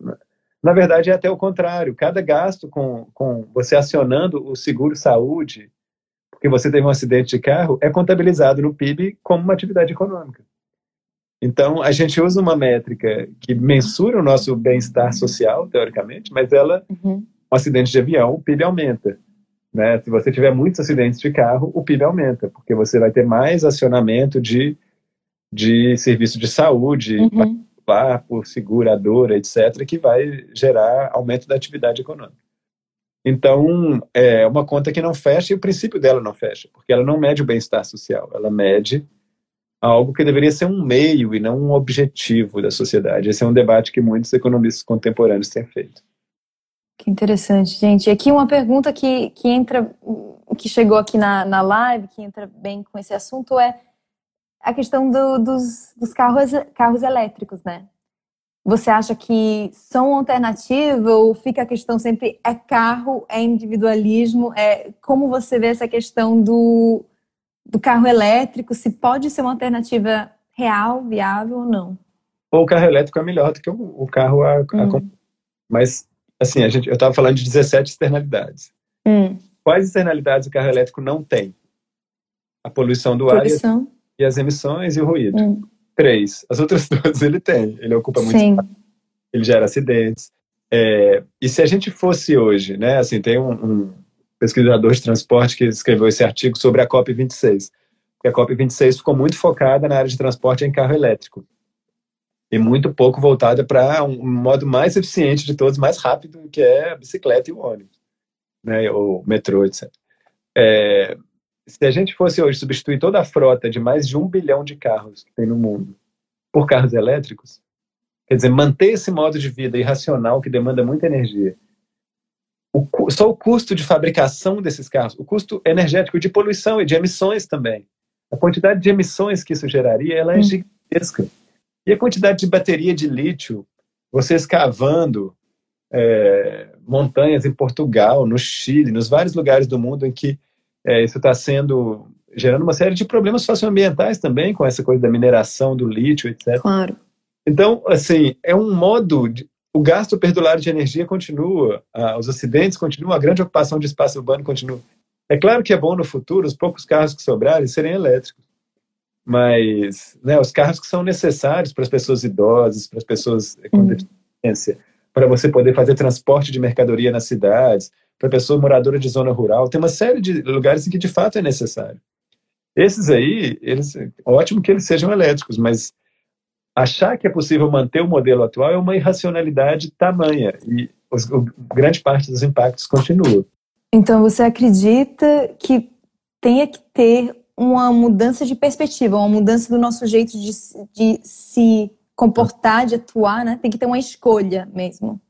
Na verdade, é até o contrário. Cada gasto com, com você acionando o seguro saúde, porque você teve um acidente de carro, é contabilizado no PIB como uma atividade econômica. Então, a gente usa uma métrica que mensura o nosso bem-estar social, teoricamente, mas ela, uhum. um acidente de avião, o PIB aumenta. Né? Se você tiver muitos acidentes de carro, o PIB aumenta, porque você vai ter mais acionamento de, de serviço de saúde, uhum. por seguradora, etc., que vai gerar aumento da atividade econômica. Então, é uma conta que não fecha e o princípio dela não fecha, porque ela não mede o bem-estar social, ela mede algo que deveria ser um meio e não um objetivo da sociedade. Esse é um debate que muitos economistas contemporâneos têm feito. Que interessante, gente. E aqui uma pergunta que, que entra, que chegou aqui na, na live, que entra bem com esse assunto, é a questão do, dos, dos carros, carros elétricos, né? Você acha que são alternativa ou fica a questão sempre é carro, é individualismo? É como você vê essa questão do do carro elétrico, se pode ser uma alternativa real, viável ou não. Ou o carro elétrico é melhor do que o, o carro a, hum. a, Mas, assim, a gente, eu estava falando de 17 externalidades. Hum. Quais externalidades o carro elétrico não tem? A poluição do poluição. ar e, as emissões e o ruído. Hum. Três. As outras duas ele tem. Ele ocupa muito Sim. espaço. Ele gera acidentes. É, e se a gente fosse hoje, né, assim, tem um, um pesquisador de transporte que escreveu esse artigo sobre a COP26. Porque a COP26 ficou muito focada na área de transporte em carro elétrico e muito pouco voltada para um modo mais eficiente de todos, mais rápido, que é a bicicleta e o ônibus, né, ou metrô, etc. É, se a gente fosse hoje substituir toda a frota de mais de um bilhão de carros que tem no mundo por carros elétricos, quer dizer, manter esse modo de vida irracional que demanda muita energia o, só o custo de fabricação desses carros, o custo energético de poluição e de emissões também. A quantidade de emissões que isso geraria, ela é hum. gigantesca. E a quantidade de bateria de lítio, você escavando é, montanhas em Portugal, no Chile, nos vários lugares do mundo em que é, isso está sendo gerando uma série de problemas socioambientais também com essa coisa da mineração do lítio, etc. Claro. Então, assim, é um modo de, o gasto perdulário de energia continua, os acidentes continuam, a grande ocupação de espaço urbano continua. É claro que é bom no futuro os poucos carros que sobrarem serem elétricos, mas né, os carros que são necessários para as pessoas idosas, para as pessoas com uhum. deficiência, para você poder fazer transporte de mercadoria nas cidades, para pessoa moradora de zona rural, tem uma série de lugares em que de fato é necessário. Esses aí, eles, ótimo que eles sejam elétricos, mas achar que é possível manter o modelo atual é uma irracionalidade tamanha e os, o, grande parte dos impactos continua. Então você acredita que tenha que ter uma mudança de perspectiva, uma mudança do nosso jeito de, de se comportar, de atuar, né? Tem que ter uma escolha mesmo.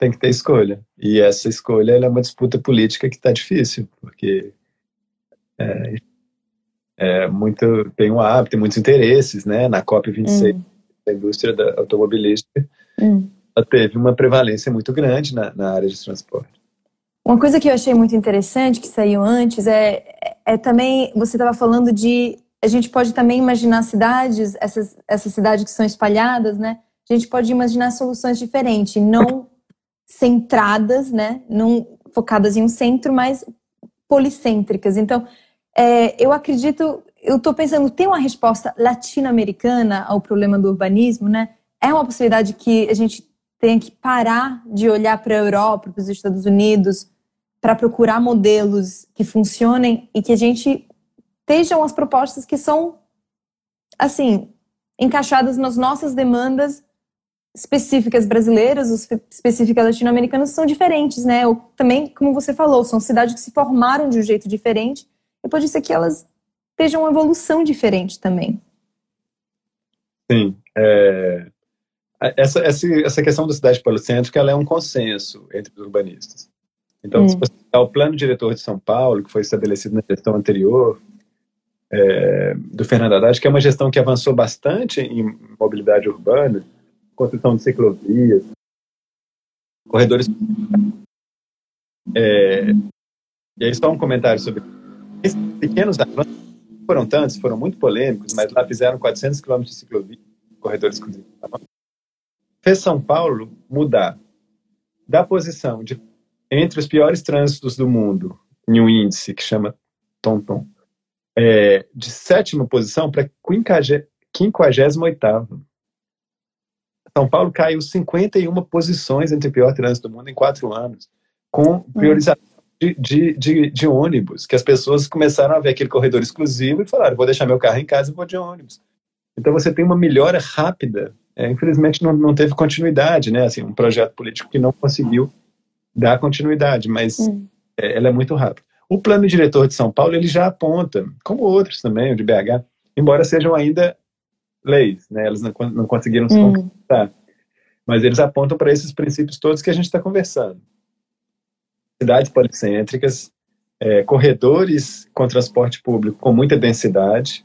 Tem que ter escolha. E essa escolha é uma disputa política que está difícil, porque é, é, muito, tem um hábito, tem muitos interesses, né? Na COP26, hum. a indústria da automobilística hum. teve uma prevalência muito grande na, na, área de transporte. Uma coisa que eu achei muito interessante, que saiu antes, é, é também, você estava falando de, a gente pode também imaginar cidades, essas, essas cidades que são espalhadas, né? A gente pode imaginar soluções diferentes, não centradas, né? Não focadas em um centro, mas policêntricas. Então, é, eu acredito, eu estou pensando, tem uma resposta latino-americana ao problema do urbanismo, né? É uma possibilidade que a gente tenha que parar de olhar para a Europa, para os Estados Unidos, para procurar modelos que funcionem e que a gente estejam as propostas que são, assim, encaixadas nas nossas demandas específicas brasileiras, os específicas latino-americanas são diferentes, né? Ou, também, como você falou, são cidades que se formaram de um jeito diferente e pode ser que elas estejam uma evolução diferente também. Sim. É, essa, essa, essa questão da cidade policêntrica ela é um consenso entre os urbanistas. Então, hum. se você o plano diretor de São Paulo, que foi estabelecido na gestão anterior, é, do Fernando Haddad, que é uma gestão que avançou bastante em mobilidade urbana, construção de ciclovias, corredores. É, e aí, só um comentário sobre esses pequenos avanços foram tantos, foram muito polêmicos, mas lá fizeram 400 quilômetros de ciclovia, corredores exclusivos. Fez São Paulo mudar da posição de entre os piores trânsitos do mundo, em um índice que chama TomTom, é, de sétima posição para 58 São Paulo caiu 51 posições entre o pior trânsito do mundo em quatro anos, com hum. priorização de, de, de, de, ônibus, que as pessoas começaram a ver aquele corredor exclusivo e falaram, vou deixar meu carro em casa e vou de ônibus. Então você tem uma melhora rápida. É, infelizmente não, não teve continuidade, né? Assim, um projeto político que não conseguiu dar continuidade, mas hum. é, ela é muito rápida. O plano diretor de São Paulo ele já aponta, como outros também, o de BH, embora sejam ainda leis, né? Elas não, não conseguiram se hum. concretizar, mas eles apontam para esses princípios todos que a gente está conversando. Cidades policêntricas, é, corredores com transporte público com muita densidade,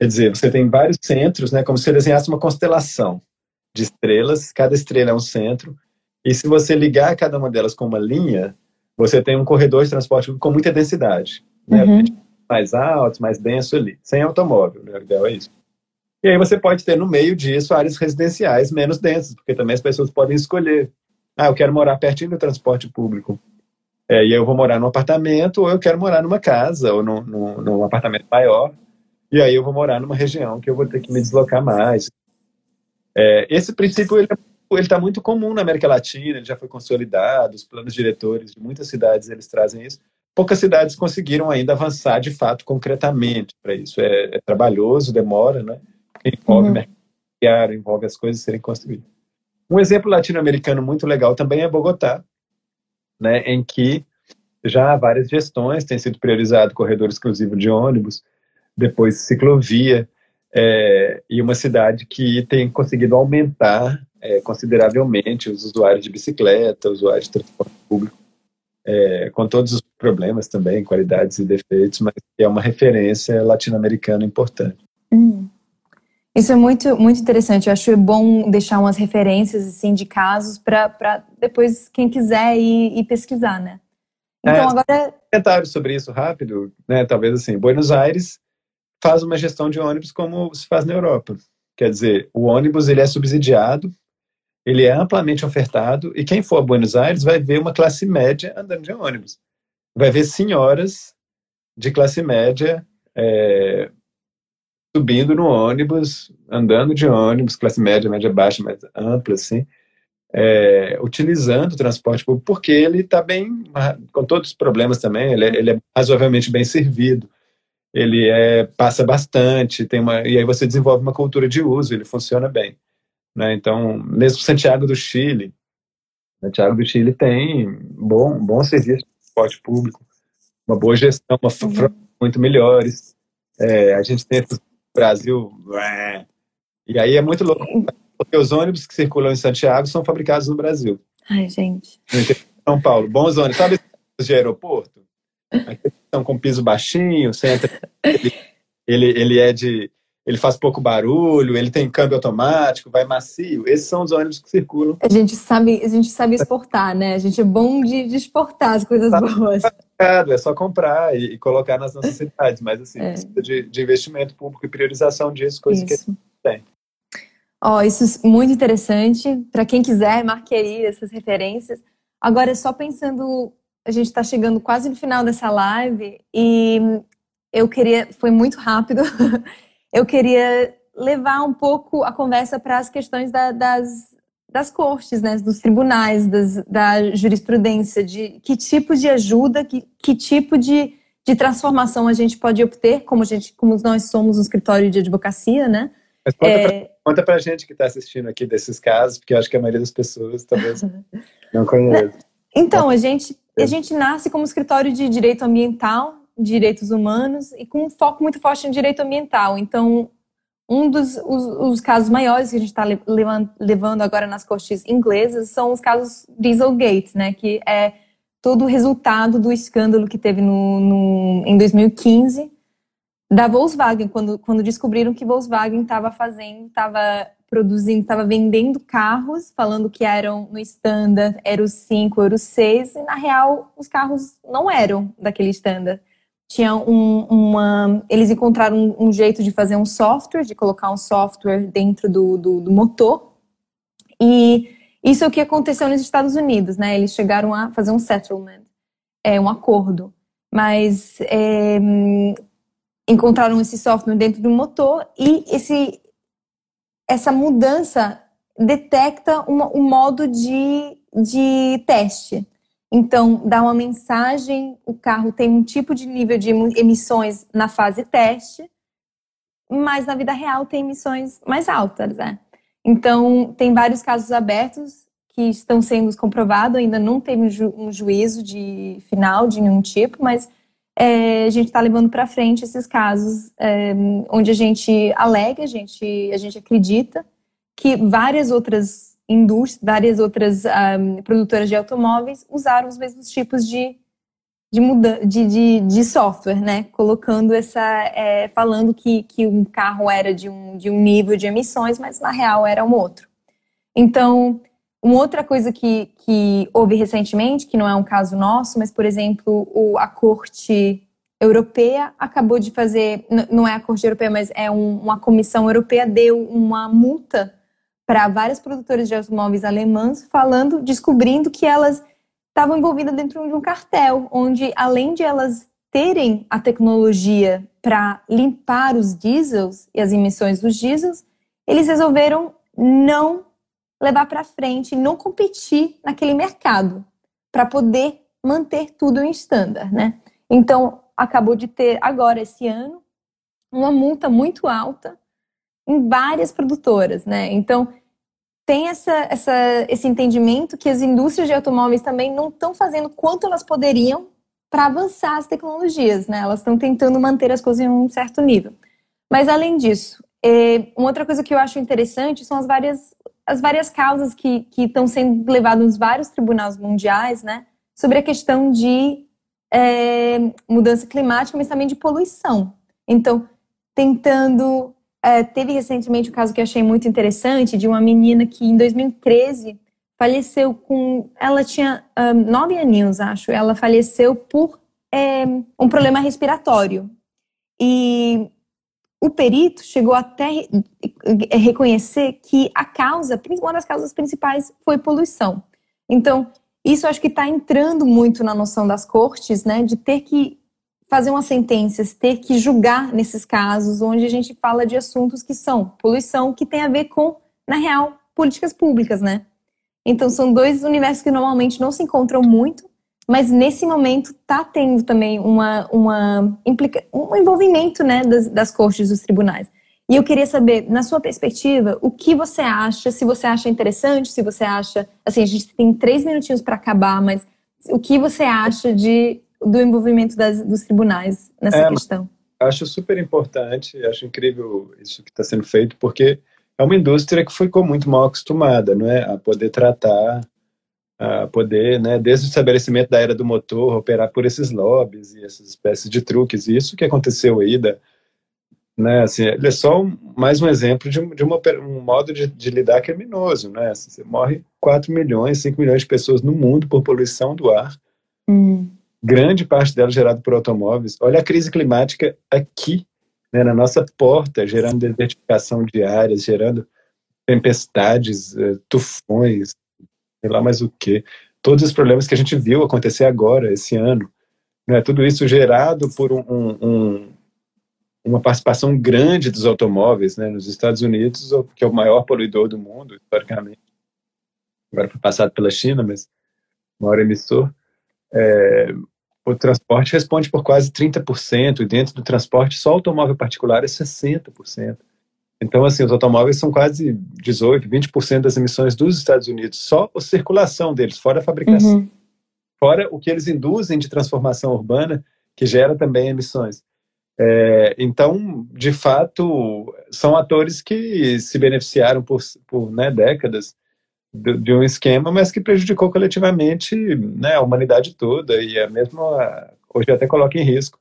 Quer dizer, você tem vários centros, né, como se você desenhasse uma constelação de estrelas, cada estrela é um centro, e se você ligar cada uma delas com uma linha, você tem um corredor de transporte com muita densidade, né, uhum. mais alto, mais denso ali, sem automóvel, né, o ideal é isso. E aí você pode ter no meio disso áreas residenciais menos densas, porque também as pessoas podem escolher. Ah, eu quero morar pertinho do transporte público. É, e eu vou morar num apartamento, ou eu quero morar numa casa, ou num, num, num apartamento maior. E aí eu vou morar numa região que eu vou ter que me deslocar mais. É, esse princípio ele é, está muito comum na América Latina, ele já foi consolidado, os planos diretores de muitas cidades eles trazem isso. Poucas cidades conseguiram ainda avançar de fato concretamente para isso. É, é, trabalhoso, demora, né? Envolve uhum. mercado, envolve as coisas serem construídas. Um exemplo latino-americano muito legal também é Bogotá, né, em que já há várias gestões, tem sido priorizado corredor exclusivo de ônibus, depois ciclovia, é, e uma cidade que tem conseguido aumentar é, consideravelmente os usuários de bicicleta, usuários de transporte público, é, com todos os problemas também, qualidades e defeitos, mas é uma referência latino-americana importante. Hum. Isso é muito, muito interessante. Eu acho bom deixar umas referências assim, de casos para depois quem quiser ir, ir pesquisar, né? Então é, agora. Comentário sobre isso rápido, né? Talvez assim, Buenos Aires faz uma gestão de ônibus como se faz na Europa. Quer dizer, o ônibus ele é subsidiado, ele é amplamente ofertado e quem for a Buenos Aires vai ver uma classe média andando de ônibus. Vai ver senhoras de classe média é, subindo no ônibus, andando de ônibus, classe média, média baixa, mais ampla, assim, é, utilizando o transporte público, porque ele está bem, com todos os problemas também, ele é, ele é razoavelmente bem servido ele é, passa bastante, tem uma, e aí você desenvolve uma cultura de uso, ele funciona bem. Né? Então, mesmo Santiago do Chile, Santiago do Chile tem bom, bom serviço de transporte público, uma boa gestão, uma uhum. muito melhores. É, a gente tem Brasil, e aí é muito louco, porque os ônibus que circulam em Santiago são fabricados no Brasil. Ai, gente. São Paulo, bons ônibus. Sabe de aeroporto? Estão com piso baixinho, entra, ele, ele, ele é de. Ele faz pouco barulho, ele tem câmbio automático, vai macio. Esses são os ônibus que circulam. A gente sabe, a gente sabe exportar, né? A gente é bom de, de exportar as coisas tá boas. É só comprar e, e, colocar nas nossas cidades, mas assim, é. precisa de, de, investimento público e priorização disso, coisa isso. que tem. Ó, oh, isso é muito interessante. Para quem quiser, marqueria essas referências. Agora, só pensando a gente está chegando quase no final dessa live e eu queria, foi muito rápido, eu queria levar um pouco a conversa para as questões da, das, das cortes, né, dos tribunais, das, da jurisprudência, de que tipo de ajuda, que, que tipo de, de transformação a gente pode obter, como, a gente, como nós somos um escritório de advocacia, né? Mas conta, é... pra, conta pra gente que está assistindo aqui desses casos, porque eu acho que a maioria das pessoas talvez não conheça. Então, a gente a gente nasce como escritório de direito ambiental, direitos humanos e com um foco muito forte em direito ambiental. Então, um dos os, os casos maiores que a gente está levando agora nas cortes inglesas são os casos Dieselgate, né, que é todo o resultado do escândalo que teve no, no em 2015 da Volkswagen, quando, quando descobriram que Volkswagen estava fazendo, estava produzindo, estava vendendo carros, falando que eram no standard Euro 5, Euro 6, e na real os carros não eram daquele standard. Tinha um, uma. Eles encontraram um, um, jeito de fazer um software, de colocar um software dentro do, do, do motor, e Isso é o que aconteceu nos Estados Unidos, né? Eles chegaram a fazer um settlement, é, um acordo. Mas é, encontraram esse software dentro do motor e esse, essa mudança detecta uma, um modo de, de teste. Então, dá uma mensagem, o carro tem um tipo de nível de emissões na fase teste, mas na vida real tem emissões mais altas, né? Então, tem vários casos abertos que estão sendo comprovados, ainda não teve um, ju juízo de final de nenhum tipo, mas é, a gente está levando para frente esses casos é, onde a gente alega, a gente, a gente acredita que várias outras indústrias, várias outras um, produtoras de automóveis usaram os mesmos tipos de de, muda de, de, de software, né? Colocando essa. É, falando que, que um carro era de um, de um nível de emissões, mas na real era um outro. Então, uma outra coisa que, que houve recentemente, que não é um caso nosso, mas, por exemplo, o, a Corte Europeia acabou de fazer, não é a Corte Europeia, mas é um, uma comissão europeia, deu uma multa para várias produtoras de automóveis alemãs, falando, descobrindo que elas estavam envolvidas dentro de um cartel, onde além de elas terem a tecnologia para limpar os diesels e as emissões dos diesels, eles resolveram não levar para frente, não competir naquele mercado, para poder manter tudo em estándar, né? Então, acabou de ter agora esse ano uma multa muito alta em várias produtoras, né? Então, tem essa, essa, esse entendimento que as indústrias de automóveis também não estão fazendo quanto elas poderiam para avançar as tecnologias, né? Elas estão tentando manter as coisas em um certo nível. Mas além disso, é, uma outra coisa que eu acho interessante são as várias, as várias causas que, estão sendo levadas nos vários tribunais mundiais, né? Sobre a questão de é, mudança climática, mas também de poluição. Então, tentando é, teve recentemente um caso que achei muito interessante de uma menina que em 2013 faleceu com. Ela tinha um, nove aninhos, acho. Ela faleceu por é, um problema respiratório. E o perito chegou até reconhecer que a causa, uma das causas principais, foi poluição. Então, isso acho que está entrando muito na noção das cortes, né, de ter que fazer umas sentenças, ter que julgar nesses casos onde a gente fala de assuntos que são poluição, que tem a ver com, na real, políticas públicas, né? Então são dois universos que normalmente não se encontram muito, mas nesse momento está tendo também uma, uma implica, um envolvimento né, das, das cortes dos tribunais. E eu queria saber, na sua perspectiva, o que você acha, se você acha interessante, se você acha. Assim, a gente tem três minutinhos para acabar, mas o que você acha de do envolvimento das, dos tribunais nessa é, questão. Acho super importante, acho incrível isso que está sendo feito, porque é uma indústria que ficou muito mal acostumada, não é, a poder tratar, a poder, né, desde o estabelecimento da era do motor, operar por esses lobbies e essas espécies de truques. E isso que aconteceu aí, da, né, assim, ele é só um, mais um exemplo de, de uma, um modo de, de lidar criminoso, né? Assim, você morre 4 milhões, 5 milhões de pessoas no mundo por poluição do ar. Hum grande parte dela gerada por automóveis. Olha a crise climática aqui, né, na nossa porta, gerando desertificação de áreas, gerando tempestades, eh, tufões, sei lá mais o que. Todos os problemas que a gente viu acontecer agora, esse ano. Né, tudo isso gerado por um, um, uma participação grande dos automóveis né, nos Estados Unidos, que é o maior poluidor do mundo, historicamente. Agora foi passado pela China, mas maior emissor. É, o transporte responde por quase 30%, e dentro do transporte só automóvel particular é 60%. Então, assim, os automóveis são quase 18%, 20% das emissões dos Estados Unidos, só a circulação deles, fora a fabricação. Uhum. Fora o que eles induzem de transformação urbana, que gera também emissões. É, então, de fato, são atores que se beneficiaram por, por né, décadas de, de, um esquema, mas que prejudicou coletivamente né, a humanidade toda e é mesmo a, hoje até coloca em risco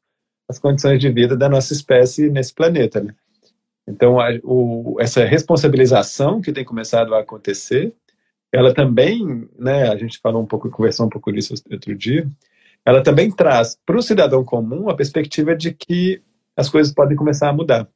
as condições de vida da nossa espécie nesse planeta. Né? Então, a, o, essa responsabilização que tem começado a acontecer, ela também, né, a gente falou um pouco, conversou um pouco disso outro dia, ela também traz para o cidadão comum a perspectiva de que as coisas podem começar a mudar.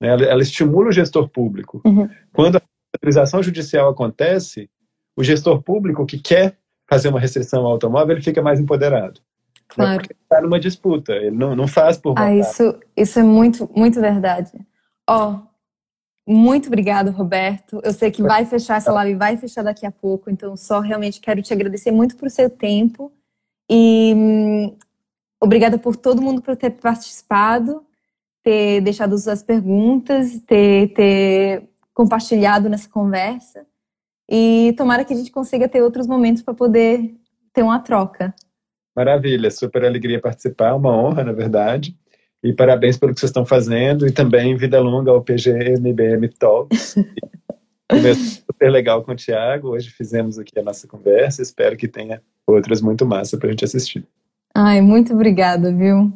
Né? Ela, ela estimula o gestor público. Uhum. Quando a responsabilização judicial acontece, o gestor público que quer fazer uma restrição ao automóvel, ele fica mais empoderado. Né? Claro. Né? Está numa disputa, ele não, não faz por Ah, isso, isso é muito, muito verdade. Ó, oh, muito obrigado, Roberto. Eu sei que vai fechar essa live, vai fechar daqui a pouco, então só realmente quero te agradecer muito por seu tempo e hum, obrigada por todo mundo por ter participado, ter deixado suas perguntas, ter, ter compartilhado nessa conversa e tomara que a gente consiga ter outros momentos para poder ter uma troca. Maravilha, super alegria participar, uma honra, na verdade. E parabéns pelo que vocês estão fazendo e também vida longa ao PGMBM Talks. super legal com o Thiago. Hoje fizemos aqui a nossa conversa. Espero que tenha outras muito massa para a gente assistir. Ai, muito obrigada, viu?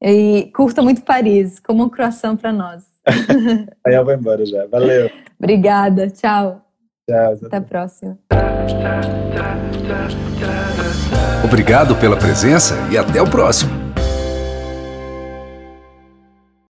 E curta muito Paris, como um croissant para nós. Aí eu vou embora já. Valeu. Obrigada. Tchau. Tchau. Até a próxima. Obrigado pela presença e até o próximo.